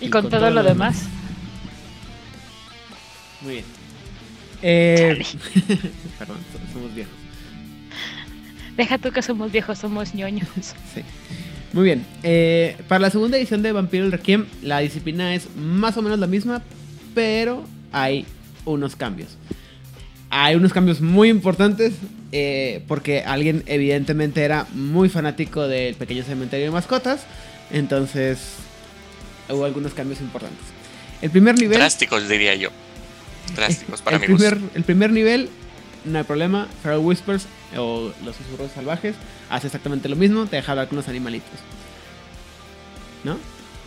Y, con, todo, lo demás. Muy bien. Eh, perdón, so- somos viejos. Deja tú que somos viejos, somos ñoños. Sí. Muy bien. Eh, para la segunda edición de Vampiro el Requiem, la disciplina es más o menos la misma, pero hay unos cambios. Hay unos cambios muy importantes eh, porque alguien evidentemente era muy fanático del pequeño cementerio de mascotas. Entonces hubo algunos cambios importantes. El primer nivel... Drásticos, diría yo. Drásticos para el mi primer, gusto. el primer nivel, no hay problema. Feral Whispers o los susurros salvajes hace exactamente lo mismo. Te deja hablar con los animalitos. ¿No?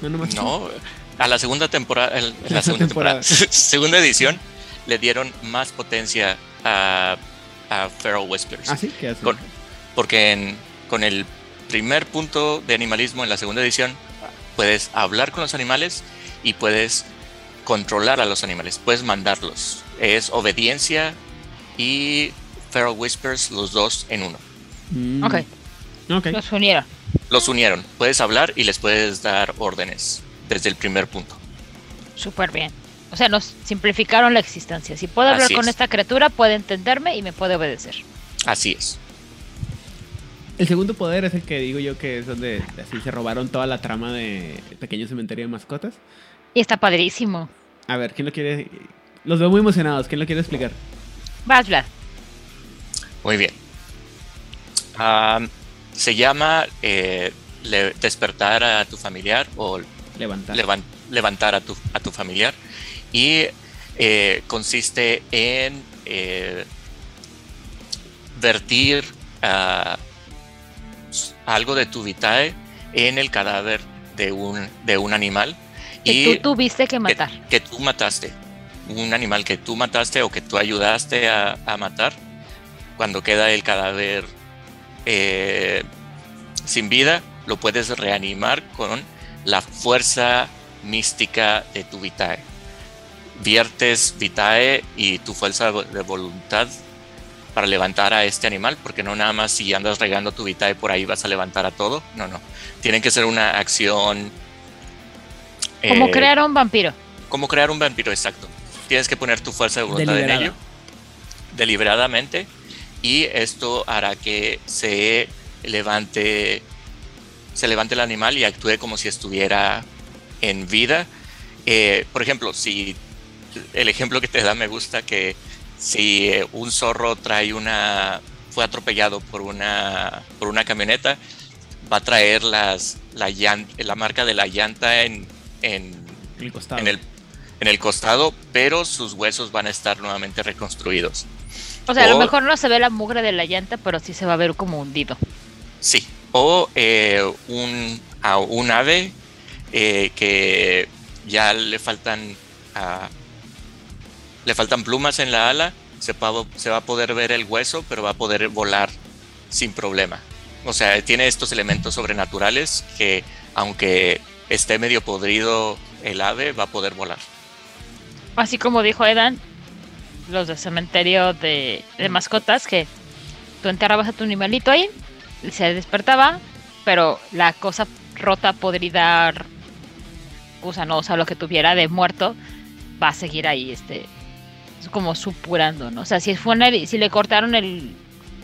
No, nomás? No, a la segunda temporada, el- La la segunda temporada. temporada, segunda edición, le dieron más potencia a, a Feral Whispers. Ah, sí, ¿qué? Con- porque en- con el primer punto de animalismo en la segunda edición, puedes hablar con los animales y puedes controlar a los animales, puedes mandarlos. Es obediencia y Feral Whispers, los dos en uno. Mm, Ok, ok. los unieron. Los unieron. Puedes hablar y les puedes dar órdenes desde el primer punto. Súper bien. O sea, nos simplificaron la existencia. Si puedo hablar Así con es. esta criatura, puede entenderme y me puede obedecer. Así es. El segundo poder es el que digo yo que es donde así se robaron toda la trama de Pequeño Cementerio de Mascotas. Y está padrísimo. A ver, ¿quién lo quiere? Los veo muy emocionados. ¿Quién lo quiere explicar? Vas, Vlad. Muy bien. Am, se llama eh, le- despertar a tu familiar o Levantar. levan- levantar a tu, a tu familiar y eh, consiste en eh, vertir s- algo de tu vitae en el cadáver de un, de un animal Que y tú tuviste que que- matar. Que, tú mataste. Un animal que tú mataste o que tú ayudaste a, a matar. Cuando queda el cadáver eh, sin vida, lo puedes reanimar con la fuerza mística de tu vitae. Viertes vitae y tu fuerza de voluntad para levantar a este animal, porque no nada más si andas regando tu vitae por ahí vas a levantar a todo. No, no. Tiene que ser una acción. Como eh, crear un vampiro. como crear un vampiro, exacto. Tienes que poner tu fuerza de voluntad en ello, deliberadamente, y esto hará que se levante, se levante el animal y actúe como si estuviera en vida. Eh, por ejemplo, si el ejemplo que te da me gusta que si eh, un zorro trae una fue atropellado por una por una camioneta va a traer las la llan- la marca de la llanta en, en El en el, en el costado, pero sus huesos van a estar nuevamente reconstruidos. O sea, a lo mejor no se ve la mugre de la llanta, pero sí se va a ver como hundido. Sí. O eh, un, a un ave eh, que ya le faltan ah, le faltan plumas en la ala, se, se va a poder ver el hueso, pero va a poder volar sin problema. O sea, tiene estos elementos sobrenaturales que aunque esté medio podrido el ave, va a poder volar. Así como dijo Edan, los del cementerio de, mascotas, que tú enterrabas a tu animalito ahí, y se despertaba, pero la cosa rota, podrida, gusanosa, lo que tuviera de muerto, va a seguir ahí, este, es como supurando, ¿no? O sea, si fue si le cortaron el,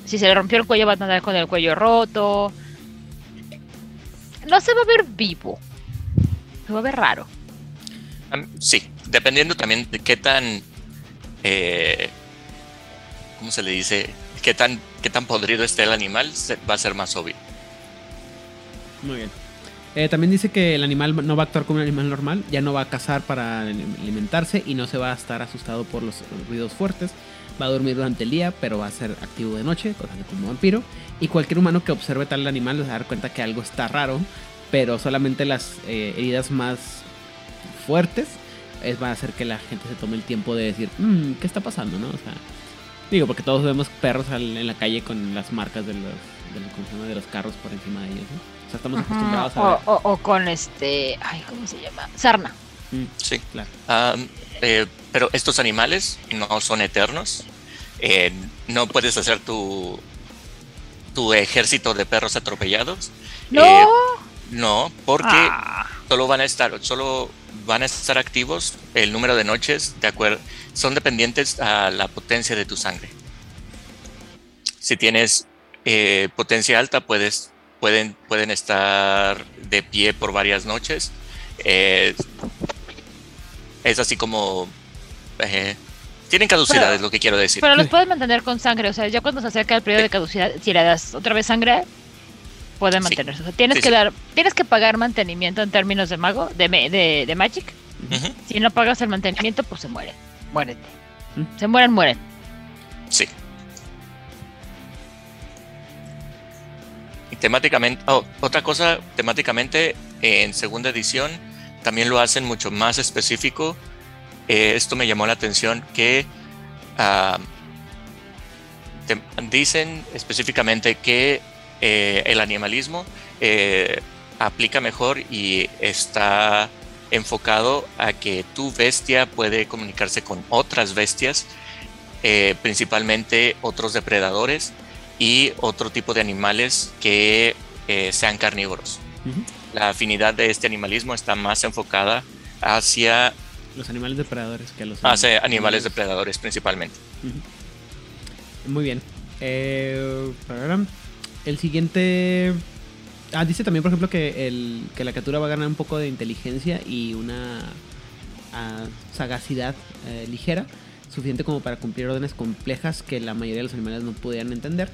si se le rompió el cuello, va a andar con el cuello roto. No se va a ver vivo. Se va a ver raro. Sí, dependiendo también de qué tan, eh, ¿cómo se le dice? Qué tan, qué tan podrido esté el animal, va a ser más obvio. Muy bien. Eh, también dice que el animal no va a actuar como un animal normal, ya no va a cazar para alimentarse y no se va a estar asustado por los ruidos fuertes. Va a dormir durante el día, pero va a ser activo de noche, cosa que como vampiro. Y cualquier humano que observe tal animal se va a dar cuenta que algo está raro, pero solamente las eh, heridas más fuertes es, va a hacer que la gente se tome el tiempo de decir, "Mm, ¿qué está pasando? ¿no? O sea, digo, porque todos vemos perros al- en la calle con las marcas de los, de los, de los carros por encima de ellos. ¿no? O sea, estamos acostumbrados a ver. o, o- o con este, ay, ¿cómo se llama? Sarna. Mm, Sí. claro. Eh, pero estos animales no son eternos. Eh, no puedes hacer tu, tu ejército de perros atropellados. No. Eh, no, porque Ah, solo van a estar, solo van a estar activos el número de noches de acuerdo, son dependientes a la potencia de tu sangre. Si tienes eh, potencia alta, puedes, pueden, pueden estar de pie por varias noches. Eh, es así como eh, tienen caducidad, Pero- es lo que quiero decir. pero los puedes mantener con sangre. O sea, ya cuando se acerca el periodo de caducidad, si le das otra vez sangre, puede Sí. mantenerse. O sea, tienes Sí, que sí. dar, tienes que pagar mantenimiento en términos de mago, de, de, de Magic. Si no pagas el mantenimiento, pues se mueren. Muérete. Mm. Se mueren, mueren. Sí. Y temáticamente, oh, otra cosa, temáticamente en segunda edición también lo hacen mucho más específico. Eh, esto me llamó la atención que ah, te- dicen específicamente que eh, el animalismo eh, aplica mejor y está enfocado a que tu bestia puede comunicarse con otras bestias eh, principalmente otros depredadores y otro tipo de animales que sean carnívoros. La afinidad de este animalismo está más enfocada hacia, Los animales depredadores que los hacia animales depredadores principalmente. Muy bien. Eh. El siguiente. Ah, dice también, por ejemplo, que, el, que la criatura va a ganar un poco de inteligencia y una ah, sagacidad eh, ligera, suficiente como para cumplir órdenes complejas que la mayoría de los animales no pudieran entender.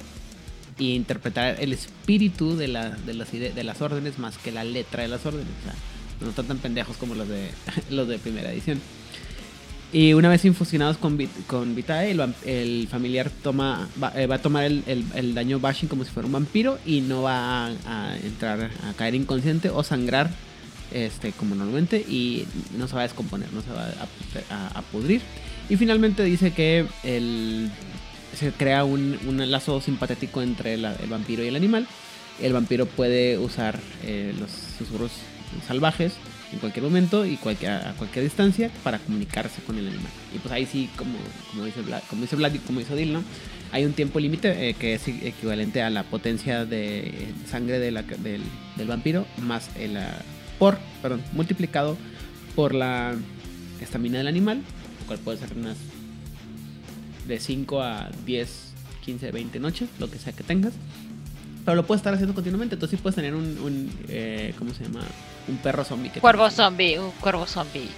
Y interpretar el espíritu de, la- de, las, de las órdenes más que la letra de las órdenes. O sea, no están tan pendejos como los de, los de primera edición. Y una vez infusionados con, con Vitae, el, familiar toma, va, eh, a tomar el, el- daño bashing como si fuera un vampiro y no va a, entrar a caer inconsciente o sangrar este, como normalmente y no se va a descomponer, no se va a, pudrir. Y finalmente dice que el, se crea un, un lazo simpatético entre el vampiro y el animal. El vampiro puede usar eh, los susurros salvajes en cualquier momento y cualquier, a cualquier distancia para comunicarse con el animal. Y pues ahí sí, como, como dice Vlad, como dice Vlad y como hizo Dil, ¿no? Hay un tiempo límite eh, que es equivalente a la potencia de sangre del vampiro más el ah, por, perdón, multiplicado por la estamina del animal, lo cual puede ser unas de 5 a 10, 15, 20 noches, lo que sea que tengas. Pero lo puedes estar haciendo continuamente. Entonces sí puedes tener un, un, eh, ¿cómo se llama? Un perro zombie. que Cuervo zombie, un cuervo zombie.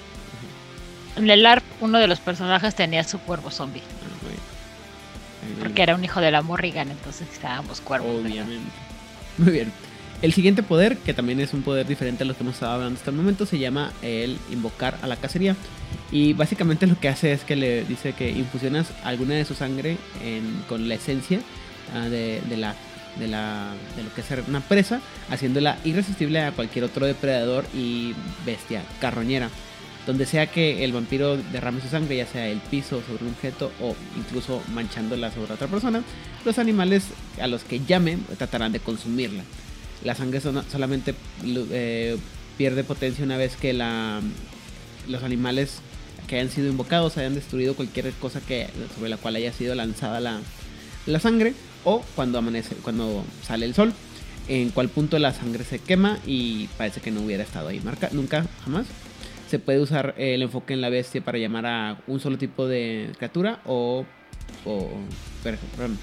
En el ARP, uno de los personajes tenía su cuervo zombie. Ah, muy bien. Porque era un hijo de la Morrigan, entonces estábamos cuervos. ¿verdad? Obviamente. Muy bien. El siguiente poder, que también es un poder diferente a los que hemos estado hablando hasta el momento, se llama el invocar a la cacería. Y básicamente lo que hace es que le dice que infusionas alguna de su sangre en- con la esencia ah, de, de la, de, la, de lo que es una presa, haciéndola irresistible a cualquier otro depredador y bestia carroñera. Donde sea que el vampiro derrame su sangre, ya sea el piso, sobre un objeto o incluso manchándola sobre otra persona, los animales a los que llame tratarán de consumirla. La sangre solamente eh, pierde potencia una vez que la, los animales que hayan sido invocados hayan destruido cualquier cosa que, sobre la cual haya sido lanzada la, la sangre o cuando amanece, cuando sale el sol, en cual punto la sangre se quema y parece que no hubiera estado ahí marca, nunca, jamás. Se puede usar el enfoque en la bestia para llamar a un solo tipo de criatura o, o per- perdón.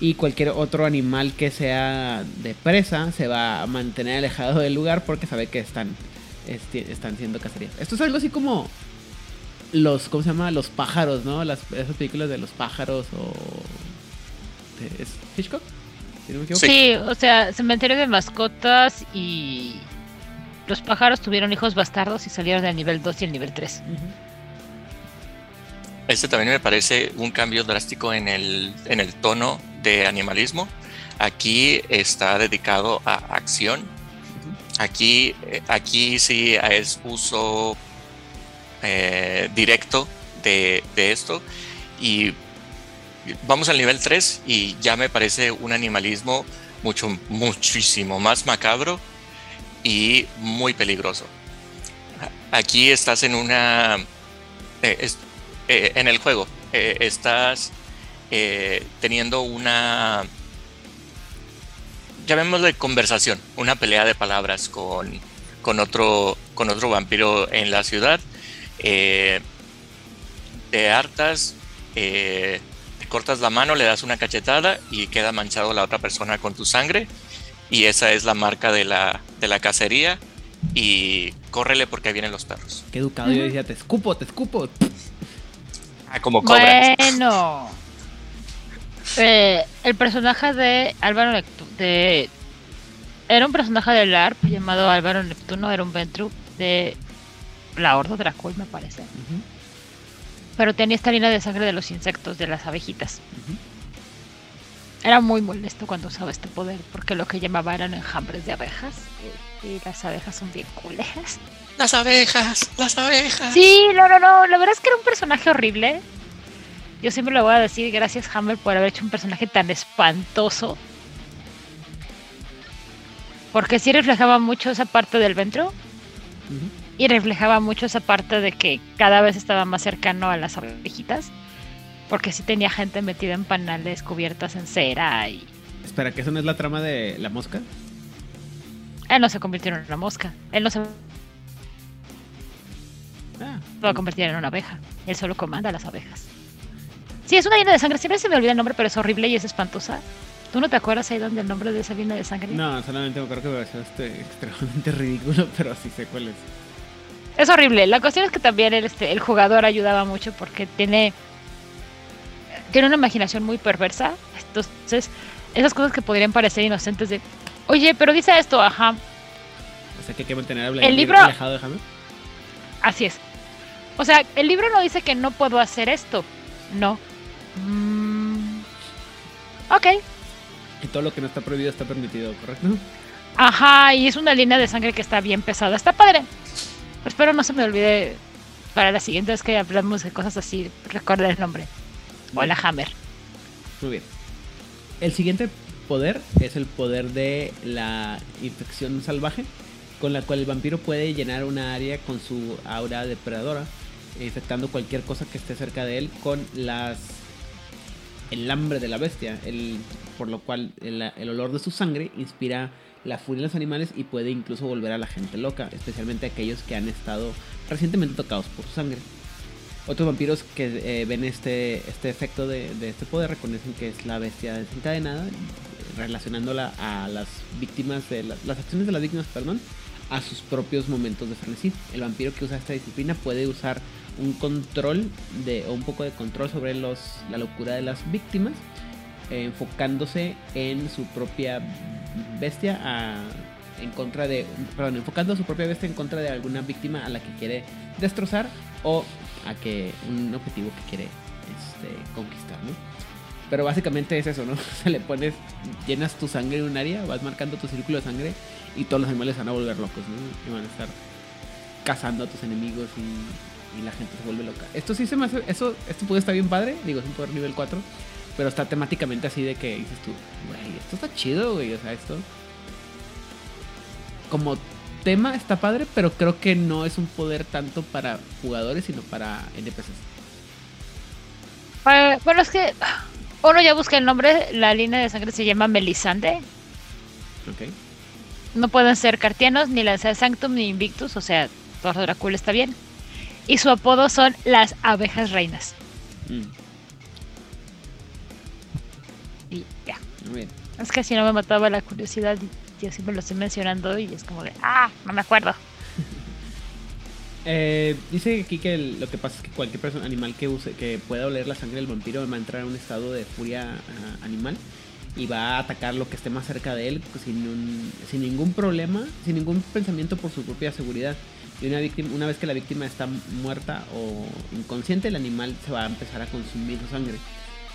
y cualquier otro animal que sea de presa se va a mantener alejado del lugar porque sabe que están esti- están siendo cacerías. Esto es algo así como los ¿cómo se llama? Los pájaros, ¿no? Las esas películas de los pájaros o de- ¿es Hitchcock? Si no me equivoco. Sí, o sea, cementerio de mascotas y los pájaros tuvieron hijos bastardos y salieron del nivel 2 y el nivel 3. Ujú. Este también me parece un cambio drástico en el, en el tono de animalismo. Aquí está dedicado a acción. Aquí, eh, aquí sí es uso eh, directo de, de esto. Y vamos al nivel 3 y ya me parece un animalismo mucho, muchísimo más macabro y muy peligroso. Aquí estás en una... eh, eh, en el juego eh, estás teniendo una llamémosle conversación, una pelea de palabras con, con otro con otro vampiro en la ciudad. Te hartas, cortas la mano, le das una cachetada y queda manchado la otra persona con tu sangre. Y esa es la marca de la, de la cacería. Y córrele porque vienen los perros. Qué educado. Yo decía, te escupo, te escupo. Ah, como cobras. Bueno. Eh, el personaje de Álvaro Neptuno de era un personaje del ARP llamado Álvaro Neptuno, era un Ventru de la Horda Dracul, me parece. Ujú, Pero tenía esta línea de sangre de los insectos, de las abejitas. Era muy molesto cuando usaba este poder, porque lo que llamaba eran enjambres de abejas. Y las abejas son bien culejas. Las abejas, las abejas. Sí, no, no, no. La verdad es que era un personaje horrible. Yo siempre le voy a decir gracias, Hammer, por haber hecho un personaje tan espantoso. Porque sí reflejaba mucho esa parte del ventro. Y reflejaba mucho esa parte de que cada vez estaba más cercano a las abejitas. Porque sí tenía gente metida en panales cubiertas en cera y Espera, ¿que eso no es la trama de la mosca? Él no se convirtió en una mosca. Él no se Ah, va a convertir en una abeja. Él solo comanda las abejas. Sí, es una línea de sangre. Siempre se me olvida el nombre, pero es horrible y es espantosa. ¿Tú no te acuerdas ahí donde el nombre de esa línea de sangre? no, solamente me acuerdo que me pareció este extremadamente ridículo, pero sí sé cuál es. Es horrible. La cuestión es que también el, este, el jugador ayudaba mucho porque tiene, tiene una imaginación muy perversa. Entonces, esas cosas que podrían parecer inocentes de, oye, pero dice esto, ajá, O sea que hay que mantener a El libro- alejado de Hammer. así es. O sea, el libro no dice que no puedo hacer esto. No. Mm, ok. Y todo lo que no está prohibido está permitido, ¿correcto? Ajá, y es una línea de sangre que está bien pesada. Está padre. Espero no se me olvide para la siguiente vez que hablamos de cosas así, recordar el nombre. Hola, Hammer. Muy bien. El siguiente poder es el poder de la infección salvaje, con la cual el vampiro puede llenar una área con su aura depredadora, infectando cualquier cosa que esté cerca de él con las el hambre de la bestia, el, por lo cual el, el olor de su sangre inspira la furia en los animales y puede incluso volver a la gente loca, especialmente aquellos que han estado recientemente tocados por su sangre. Otros vampiros que eh, ven este, este efecto de, de este poder reconocen que es la bestia desencadenada, relacionándola a las víctimas de la- las acciones de las víctimas, perdón, a sus propios momentos de frenesí. El vampiro que usa esta disciplina puede usar un control de o un poco de control sobre los la locura de las víctimas, eh, enfocándose en su propia bestia en contra de perdón, enfocando su propia bestia en contra de alguna víctima a la que quiere destrozar o a que un objetivo que quiere este, conquistar, ¿no? Pero básicamente es eso, ¿no? O sea, le pones, llenas tu sangre en un área, vas marcando tu círculo de sangre y todos los animales se van a volver locos, ¿no? Y van a estar cazando a tus enemigos y, y la gente se vuelve loca. Esto sí se me hace, eso, esto puede estar bien padre, digo, es un poder nivel 4, pero está temáticamente así de que dices tú, güey, esto está chido, güey, o sea, esto como tema está padre, pero creo que no es un poder tanto para jugadores, sino para NPCs. Eh, bueno, es que uno ya busca el nombre, la línea de sangre se llama Melisande. ¿Ok? No pueden ser cartianos, ni lanzar Sanctum, ni Invictus, o sea, Thor Dracul está bien. Y su apodo son las abejas reinas. Mm, Y ya. muy bien. Es que si no me mataba la curiosidad y yo siempre lo estoy mencionando y es como de, ah, no me acuerdo. Eh, dice aquí que el- lo que pasa es que cualquier persona animal que use que pueda oler la sangre del vampiro va a entrar en un estado de furia ah, animal y va a atacar lo que esté más cerca de él pues, sin, un- sin ningún problema, sin ningún pensamiento por su propia seguridad. Y una, víctima, una vez que la víctima está muerta o inconsciente, el animal se va a empezar a consumir su sangre.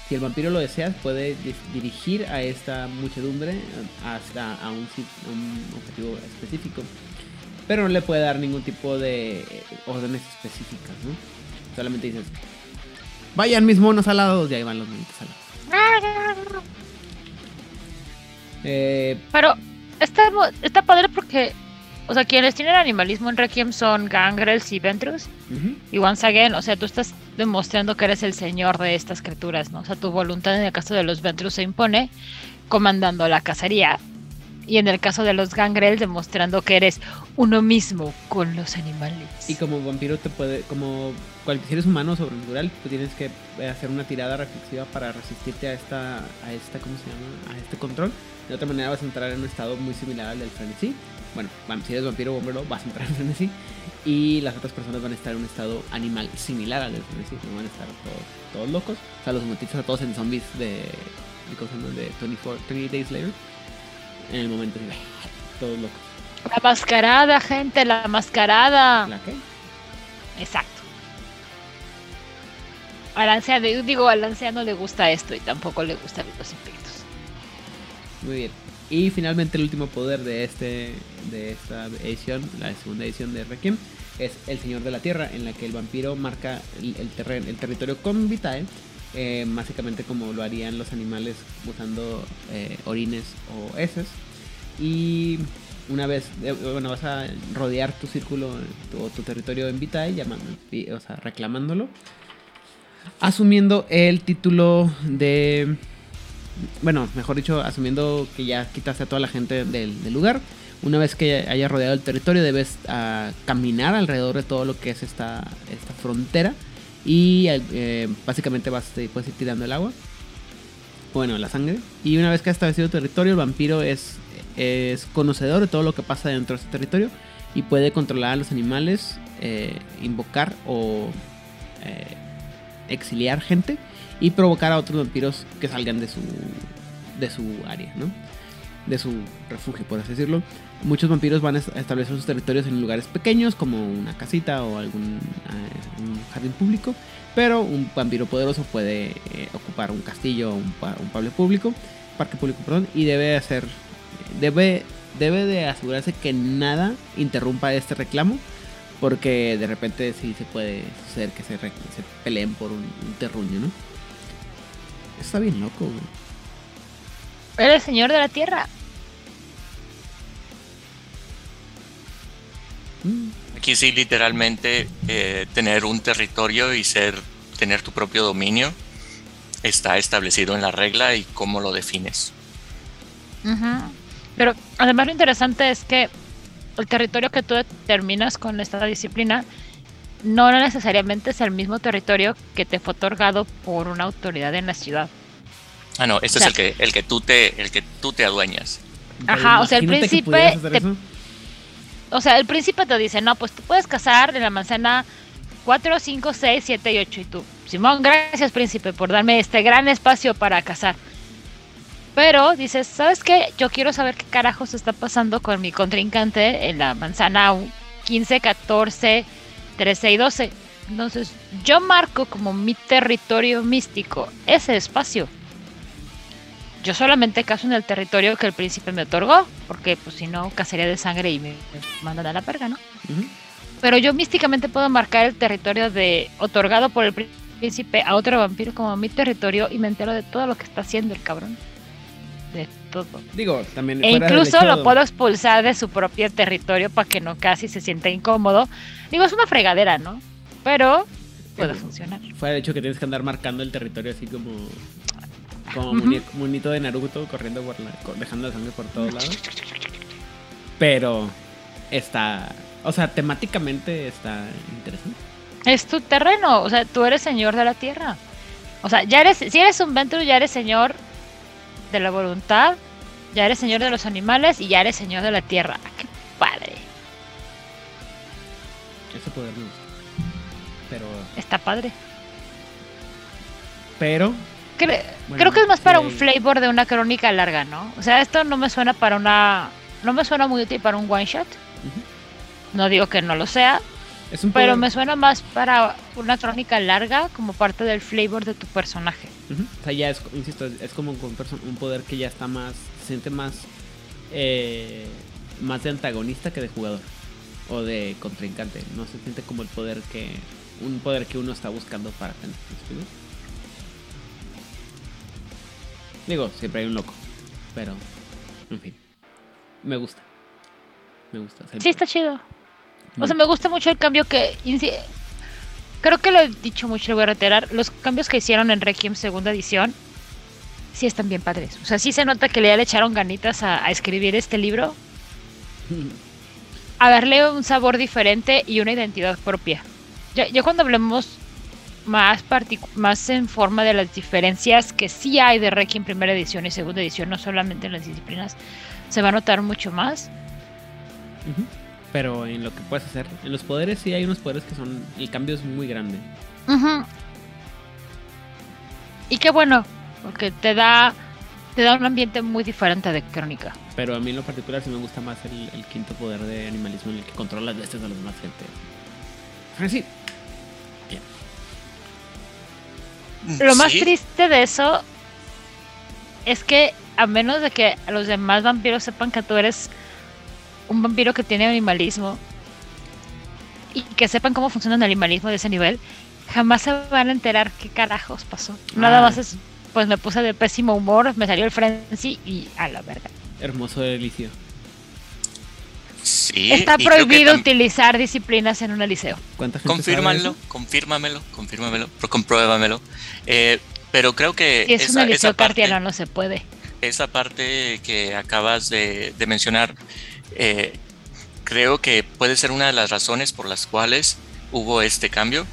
Si el vampiro lo desea, puede di- dirigir a esta muchedumbre hasta a un, a un objetivo específico. Pero no le puede dar ningún tipo de órdenes específicas, ¿no? Solamente dices, vayan mis monos alados, y ahí van los monitos alados. Eh, Pero está, está padre porque, o sea, quienes tienen animalismo en Requiem son Gangrels y Ventrus. Y once again, o sea, tú estás demostrando que eres el señor de estas criaturas, ¿no? O sea, tu voluntad en el caso de los Ventrus se impone comandando la cacería. Y en el caso de los Gangrels demostrando que eres uno mismo con los animales. Y como vampiro te puede, como cualquier si eres humano sobrenatural, pues tienes que eh, hacer una tirada reflexiva para resistirte a esta, a esta, ¿cómo se llama? A este control. De otra manera vas a entrar en un estado muy similar al del frenesí. Bueno, si eres vampiro o bombero vas a entrar en frenesí. Y las otras personas van a estar en un estado animal similar al del. No van a estar todos, todos locos. O sea, los monetitos a todos en zombies de, de, de 24, 28 Days Later. En el momento así, todos locos. La mascarada, gente, la mascarada. ¿La qué? Exacto. Al anciano, yo digo, al anciano le gusta esto y tampoco le gustan los impactos. Muy bien. Y finalmente el último poder de este de esta edición, la segunda edición de Requiem, es el Señor de la Tierra, en la que el vampiro marca el, el territorio con Vitae, eh, básicamente como lo harían los animales usando eh, orines o heces. Y una vez, eh, bueno, vas a rodear tu círculo tu- o tu territorio en Vitae, llamando, o sea, reclamándolo, asumiendo el título de bueno, mejor dicho, asumiendo que ya quitaste a toda la gente del, lugar, una vez que hayas rodeado el territorio debes ah, caminar alrededor de todo lo que es esta, esta frontera y eh, básicamente vas, puedes ir tirando el agua, bueno, la sangre. Y una vez que has establecido territorio, el vampiro es, conocedor de todo lo que pasa dentro de ese territorio y puede controlar a los animales, eh, invocar o eh, exiliar gente y provocar a otros vampiros que salgan de su, de su área, ¿no? De su refugio, por así decirlo. Muchos vampiros van a establecer sus territorios en lugares pequeños, como una casita o algún eh, un jardín público. Pero un vampiro poderoso puede eh, ocupar un castillo o un, un público, parque público, perdón, y debe hacer, debe, debe de asegurarse que nada interrumpa este reclamo, porque de repente sí se puede hacer que se, peleen por un, terruño, ¿no? Está bien loco, güey. Eres señor de la tierra. Aquí sí, literalmente, eh, tener un territorio y ser, tener tu propio dominio está establecido en la regla y cómo lo defines. Uh -huh. Pero además lo interesante es que el territorio que tú determinas con esta disciplina no necesariamente es el mismo territorio que te fue otorgado por una autoridad en la ciudad. Ah, no, este o sea, es el que, el que tú te, el que tú te adueñas. Ajá, o sea, el príncipe te, o sea, el príncipe te dice, no, pues tú puedes casar en la manzana 4, 5, 6, 7 y 8. Y tú, Simón, gracias príncipe por darme este gran espacio para casar. Pero dices, ¿sabes qué? Yo quiero saber qué carajos está pasando con mi contrincante en la manzana 15, 14, 13 y 12. Entonces, yo marco como mi territorio místico ese espacio yo solamente caso en el territorio que el príncipe me otorgó, porque pues si no, cacería de sangre y me, me mandan a la perga, ¿no? Uh -huh. Pero yo místicamente puedo marcar el territorio de otorgado por el príncipe a otro vampiro como mi territorio y me entero de todo lo que está haciendo el cabrón. De todo. Digo, también. E incluso lo puedo expulsar de su propio territorio para que no casi se sienta incómodo. Digo, es una fregadera, ¿no? Pero puede eh, funcionar. Fue el hecho que tienes que andar marcando el territorio así como como uh -huh. monito de Naruto corriendo por la, dejando la sangre por todos lados. Pero está, o sea, temáticamente está interesante. Es tu terreno, o sea, tú eres señor de la tierra. O sea, ya eres, si eres un Ventrue, ya eres señor de la voluntad, ya eres señor de los animales y ya eres señor de la tierra. ¡Qué padre! Ese poder me gusta. Pero. Está padre. Pero Cre bueno, creo que es más para sí. un flavor de una crónica larga, ¿no? O sea, esto no me suena para una. No me suena muy útil para un one shot. Uh -huh. No digo que no lo sea. Pero me suena más para una crónica larga como parte del flavor de tu personaje. Uh -huh. O sea, ya es, insisto, es como un, un, poder que ya está más. Se siente más. Eh, más de antagonista que de jugador. O de contrincante. No se siente como el poder que. Un poder que uno está buscando para tener. ¿sí? Digo, siempre hay un loco. Pero, en fin. Me gusta. Me gusta. Sí, está chido. O sea, me gusta mucho el cambio que. Creo que lo he dicho mucho, lo voy a reiterar. Los cambios que hicieron en Requiem segunda edición. Sí están bien padres. O sea, sí se nota que ya le echaron ganitas a, a escribir este libro. A darle un sabor diferente y una identidad propia. Ya, ya cuando hablemos más, más en forma de las diferencias que sí hay de Requiem primera edición y segunda edición, no solamente en las disciplinas, se va a notar mucho más. Uh -huh. Pero en lo que puedes hacer, en los poderes sí hay unos poderes que son, el cambio es muy grande. Uh -huh. Y qué bueno, porque te da, te da un ambiente muy diferente de crónica. Pero a mí en lo particular sí me gusta más el, el quinto poder de animalismo en el que controla las bestias de los demás gente. Francis, Lo más triste de eso es que a menos de que los demás vampiros sepan que tú eres un vampiro que tiene animalismo y que sepan cómo funciona el animalismo de ese nivel, jamás se van a enterar qué carajos pasó. Ah. Nada más es, pues me puse de pésimo humor, me salió el frenzy y a la verga. Hermoso delicio. Sí, Está prohibido utilizar disciplinas en un liceo. ¿Cuánta gente confírmalo, confírmamelo, confírmamelo, compruébamelo. Eh, Pero creo que Si es esa, esa liceo parte, cartiano, no se puede. esa parte que acabas de, de mencionar, eh, creo que puede ser una de las razones por las cuales hubo este cambio.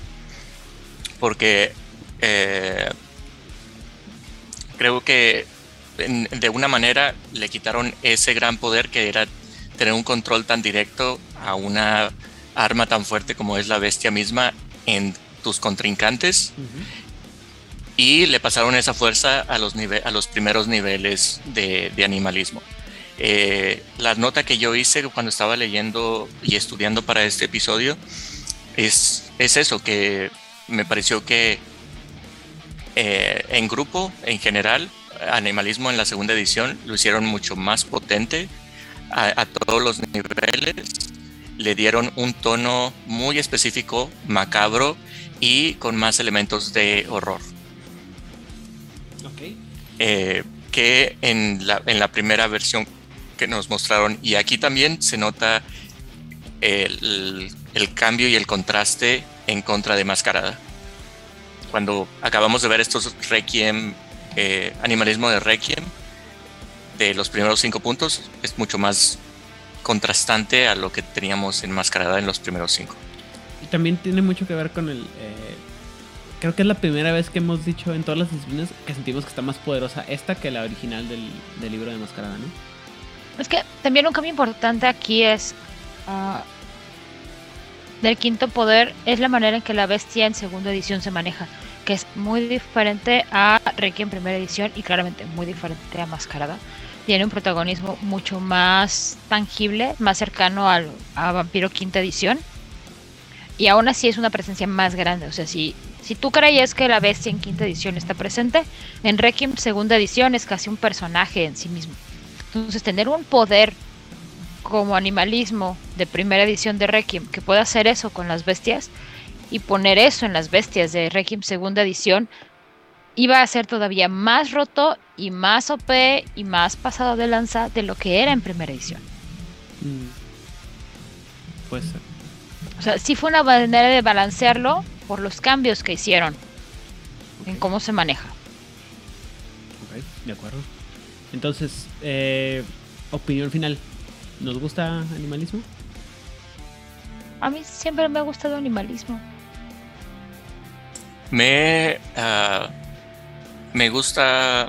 Porque eh, creo que de una manera le quitaron ese gran poder que era tener un control tan directo a una arma tan fuerte como es la bestia misma en tus contrincantes y le pasaron esa fuerza a los, nive- a los primeros niveles de, de animalismo. Eh, la nota que yo hice cuando estaba leyendo y estudiando para este episodio es, es eso, que me pareció que eh, en grupo, en general, animalismo en la segunda edición lo hicieron mucho más potente a, a todos los niveles. Le dieron un tono muy específico, macabro y con más elementos de horror Ok. eh, que en la, en la primera versión nos mostraron. Y aquí también se nota el, el cambio y el contraste en contra de Mascarada. Cuando acabamos de ver estos Requiem, eh, animalismo de Requiem, de los primeros cinco puntos, es mucho más contrastante a lo que teníamos en Mascarada en los primeros cinco. Y también tiene mucho que ver con el. eh, creo que es la primera vez que hemos dicho en todas las disciplinas que sentimos que está más poderosa esta que la original del, del libro de Mascarada, ¿no? Es que también un cambio importante aquí es ah, del quinto poder es la manera en que la bestia en segunda edición se maneja, que es muy diferente a Reiki en primera edición y claramente muy diferente a Mascarada. Tiene un protagonismo mucho más tangible, más cercano al, a Vampiro quinta edición. Y aún así es una presencia más grande. O sea, si, si tú creías que la bestia en quinta edición está presente, en Requiem segunda edición es casi un personaje en sí mismo. Entonces, tener un poder como animalismo de primera edición de Requiem que pueda hacer eso con las bestias y poner eso en las bestias de Requiem segunda edición iba a ser todavía más roto y más OP y más pasado de lanza de lo que era en primera edición. Mm. Puede ser. O sea, sí fue una manera de balancearlo por los cambios que hicieron en cómo se maneja. Ok, de acuerdo. Entonces, eh, opinión final. ¿Nos gusta animalismo? A mí siempre me ha gustado animalismo. Me, ah, me gusta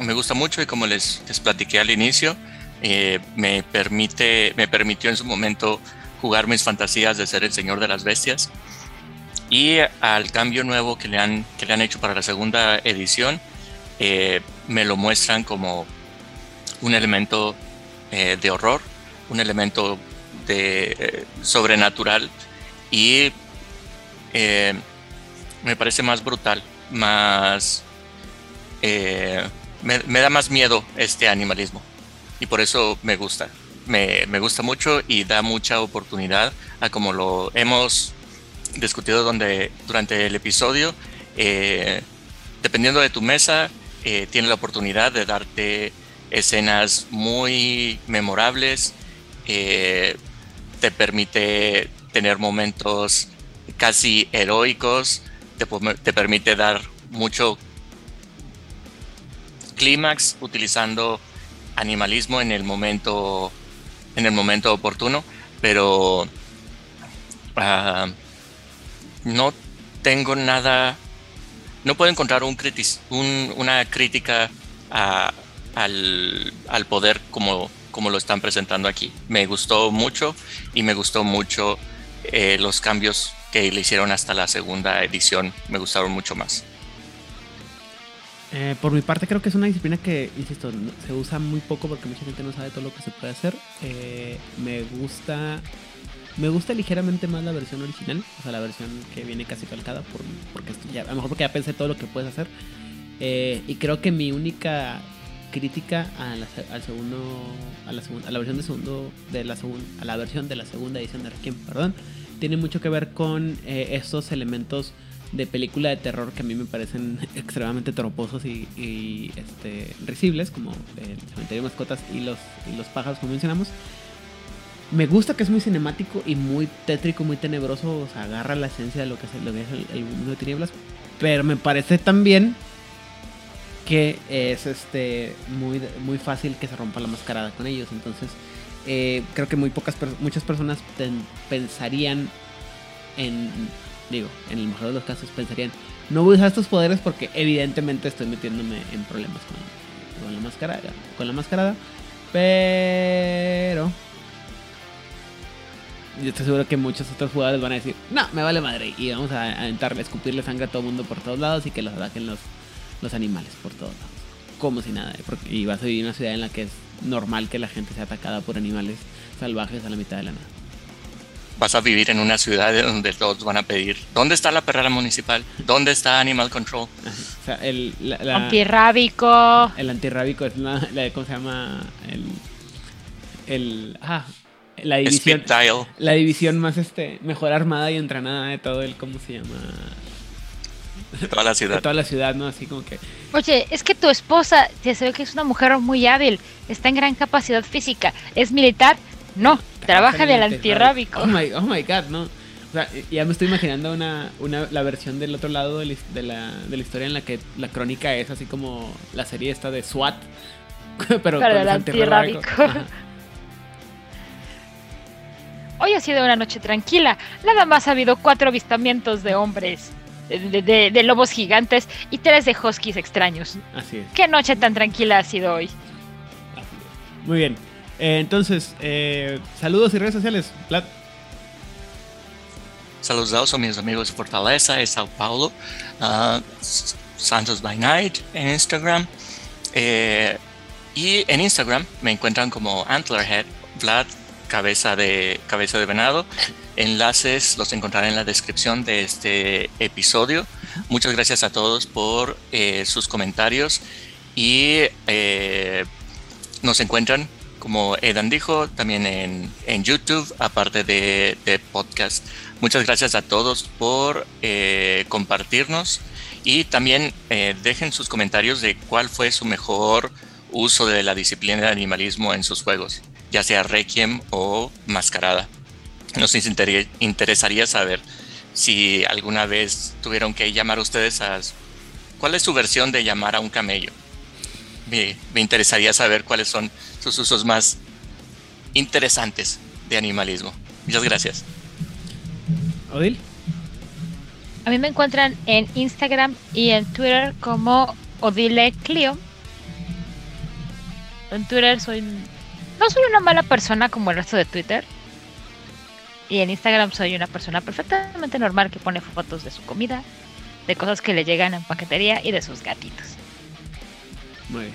me gusta mucho y como les, les platiqué al inicio, eh, me permite me permitió en su momento jugar mis fantasías de ser el señor de las bestias y al cambio nuevo que le han que le han hecho para la segunda edición eh, me lo muestran como un elemento eh, de horror, un elemento de eh, sobrenatural y eh, me parece más brutal, más... me, me da más miedo este animalismo y por eso me gusta. Me, me gusta mucho y da mucha oportunidad a como lo hemos discutido donde, durante el episodio. dependiendo de tu mesa, tiene la oportunidad de darte escenas muy memorables. eh, te permite tener momentos casi heroicos. Te, te permite dar mucho clímax utilizando animalismo en el momento en el momento oportuno pero ah, no tengo nada no puedo encontrar un un- una crítica a- al, al poder como, como lo están presentando aquí me gustó mucho y me gustó mucho eh, los cambios que le hicieron hasta la segunda edición me gustaron mucho más Eh, por mi parte creo que es una disciplina que, insisto, se usa muy poco porque mucha gente no sabe todo lo que se puede hacer. Eh, me gusta me gusta ligeramente más la versión original, o sea, la versión que viene casi calcada, por, porque ya, a lo mejor porque ya pensé todo lo que puedes hacer. Eh, y creo que mi única crítica a la, al segundo, a la, segun- a la versión de segundo, de la segunda, a la versión de la segunda edición de Requiem, perdón, tiene mucho que ver con eh, estos elementos de película de terror que a mí me parecen extremadamente toroposos y, y, este, risibles, como el cementerio de mascotas y los, y los pájaros, como mencionamos. Me gusta que es muy cinemático y muy tétrico, muy tenebroso, o sea, agarra la esencia de lo que es, lo que es el, el mundo de tinieblas, pero me parece también que es este muy, muy fácil que se rompa la mascarada con ellos. Entonces, eh, creo que muy pocas muchas personas pensarían en, digo, en el mejor de los casos pensarían, no voy a usar estos poderes porque evidentemente estoy metiéndome en problemas con, con la mascarada, con la mascarada, pero yo estoy seguro que muchos otros jugadores van a decir, no, me vale madre. Y vamos a aventarle, escupirle sangre a todo el mundo por todos lados y que los ataquen los, los animales por todos lados. Como si nada. Porque, y vas a vivir en una ciudad en la que es normal que la gente sea atacada por animales salvajes a la mitad de la nada. Vas a vivir en una ciudad donde todos van a pedir, ¿dónde está la perrera municipal? ¿Dónde está Animal Control? O sea, el antirrábico. El antirrábico es la, ¿cómo se llama? El, el, ah, la división, la división más este mejor armada y entrenada de todo el, ¿cómo se llama? De toda la ciudad. De toda la ciudad, ¿no? Así como que... Oye, es que tu esposa, ya se ve que es una mujer muy hábil, está en gran capacidad física, es militar, no, trabaja del antirrábico. Oh my, oh my god, ¿no? O sea, ya me estoy imaginando una, una, la versión del otro lado de la, de, la, historia en la que la crónica es así como la serie esta de SWAT, pero, con el antirrábico. Hoy ha sido una noche tranquila. Nada más ha habido cuatro avistamientos de hombres, de, lobos gigantes y tres de huskies extraños. Así es. Qué noche tan tranquila ha sido hoy. Muy bien. Eh, entonces, eh, saludos y redes sociales. Plat. Saludos a mis amigos de Fortaleza de Sao Paulo, uh, Santos by Night en Instagram. Eh, y en Instagram me encuentran como Antlerhead, Vlad cabeza de, cabeza de venado. Enlaces los encontrarán en la descripción de este episodio. Muchas gracias a todos por eh, sus comentarios y eh, nos encuentran, como Edan dijo, también en, YouTube, aparte de, podcast. Muchas gracias a todos por eh, compartirnos y también dejen sus comentarios de cuál fue su mejor uso de la disciplina de animalismo en sus juegos ya sea Requiem o Mascarada. Nos interesaría saber si alguna vez tuvieron que llamar ustedes a... ¿Cuál es su versión de llamar a un camello? Me, interesaría saber cuáles son sus usos más interesantes de animalismo. Muchas gracias. Odil. A mí me encuentran en Instagram y en Twitter como Odile Clio. En Twitter soy no soy una mala persona como el resto de Twitter. Y en Instagram soy una persona perfectamente normal que pone fotos de su comida, de cosas que le llegan en paquetería y de sus gatitos. Muy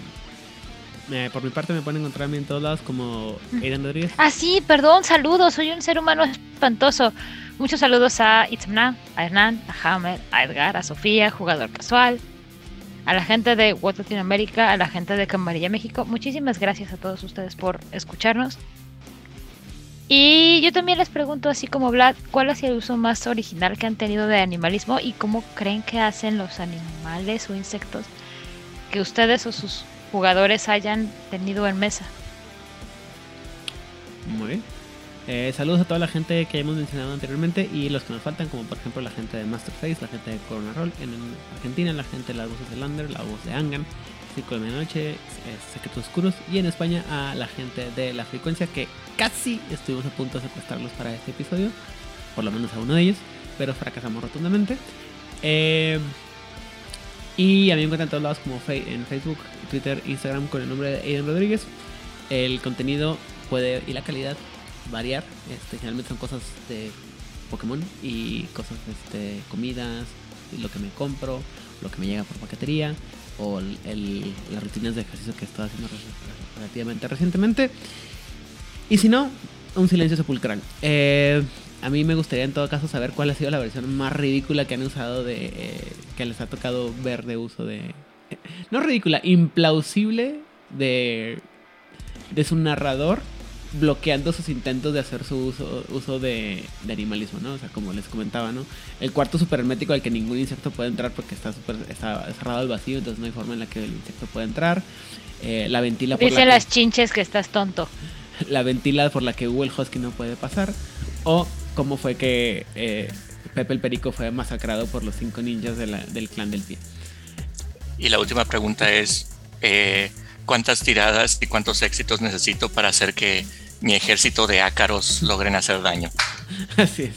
bien. por mi parte me pueden encontrarme en todos lados como Aidan Rodríguez. Ah, sí, perdón, saludos, soy un ser humano espantoso. Muchos saludos a Itzmna, a Hernán, a Hammer, a Edgar, a Sofía, jugador casual, a la gente de What Latinoamérica, a la gente de Camarilla México. Muchísimas gracias a todos ustedes por escucharnos. Y yo también les pregunto, así como Vlad, ¿cuál es el uso más original que han tenido de animalismo y cómo creen que hacen los animales o insectos que ustedes o sus jugadores hayan tenido en mesa? Muy bien. Eh, saludos a toda la gente que hemos mencionado anteriormente y los que nos faltan, como por ejemplo la gente de Masterface, la gente de Corona Roll en Argentina, la gente de las voces de Lander, la voz de Angan, Círculo de Medianoche, eh, Secretos Oscuros y en España a la gente de La Frecuencia que casi estuvimos a punto de secuestrarlos para este episodio, por lo menos a uno de ellos, pero fracasamos rotundamente. Eh, y a mí me encuentran en todos lados como en Facebook, Twitter, Instagram con el nombre de Aiden Rodríguez. El contenido puede y la calidad variar. Este, generalmente son cosas de Pokémon y cosas, este, comidas, lo que me compro, lo que me llega por paquetería o el, las rutinas de ejercicio que estoy haciendo relativamente recientemente. Y si no, un silencio sepulcral. Eh, a mí me gustaría en todo caso saber cuál ha sido la versión más ridícula que han usado de... Eh, que les ha tocado ver de uso de... no ridícula, implausible de... de su narrador bloqueando sus intentos de hacer su uso, uso de, animalismo, ¿no? O sea, como les comentaba, ¿no? El cuarto super hermético al que ningún insecto puede entrar porque está, super, está cerrado al vacío, entonces no hay forma en la que el insecto pueda entrar. Eh, la ventila por Dice las chinches que estás tonto. La ventila por la que Hugo el Husky no puede pasar. O cómo fue que eh, Pepe el Perico fue masacrado por los cinco ninjas del clan del pie. Y la última pregunta es, eh, ¿cuántas tiradas y cuántos éxitos necesito para hacer que mi ejército de ácaros logren hacer daño? Así es.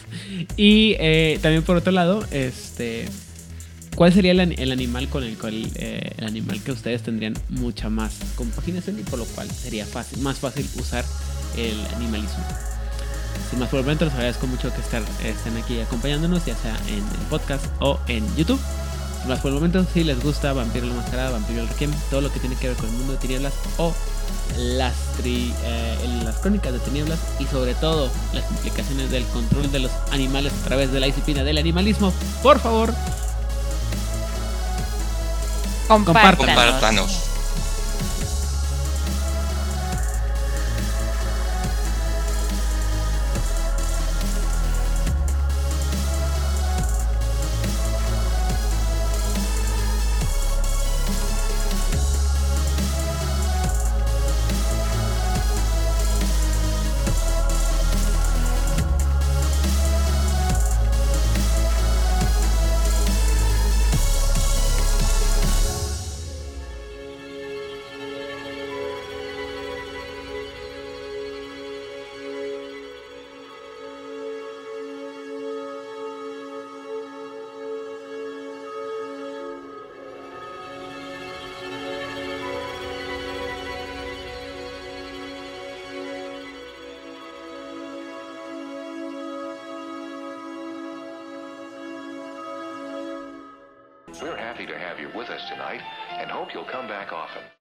Y eh, también por otro lado, este, ¿cuál sería el, an- el animal con el cual eh, animal que ustedes tendrían mucha más compaginación y por lo cual sería fácil, más fácil usar el animalismo? Sin más por el momento, les agradezco mucho que estén aquí acompañándonos, ya sea en el podcast o en YouTube. Sin más por el momento, si les gusta Vampiro la Mascarada, Vampiro el Requiem, todo lo que tiene que ver con el mundo de tinieblas o las, tri- eh, las crónicas de tinieblas y sobre todo las implicaciones del control de los animales a través de la disciplina del animalismo, por favor, Compártanos. Compártanos.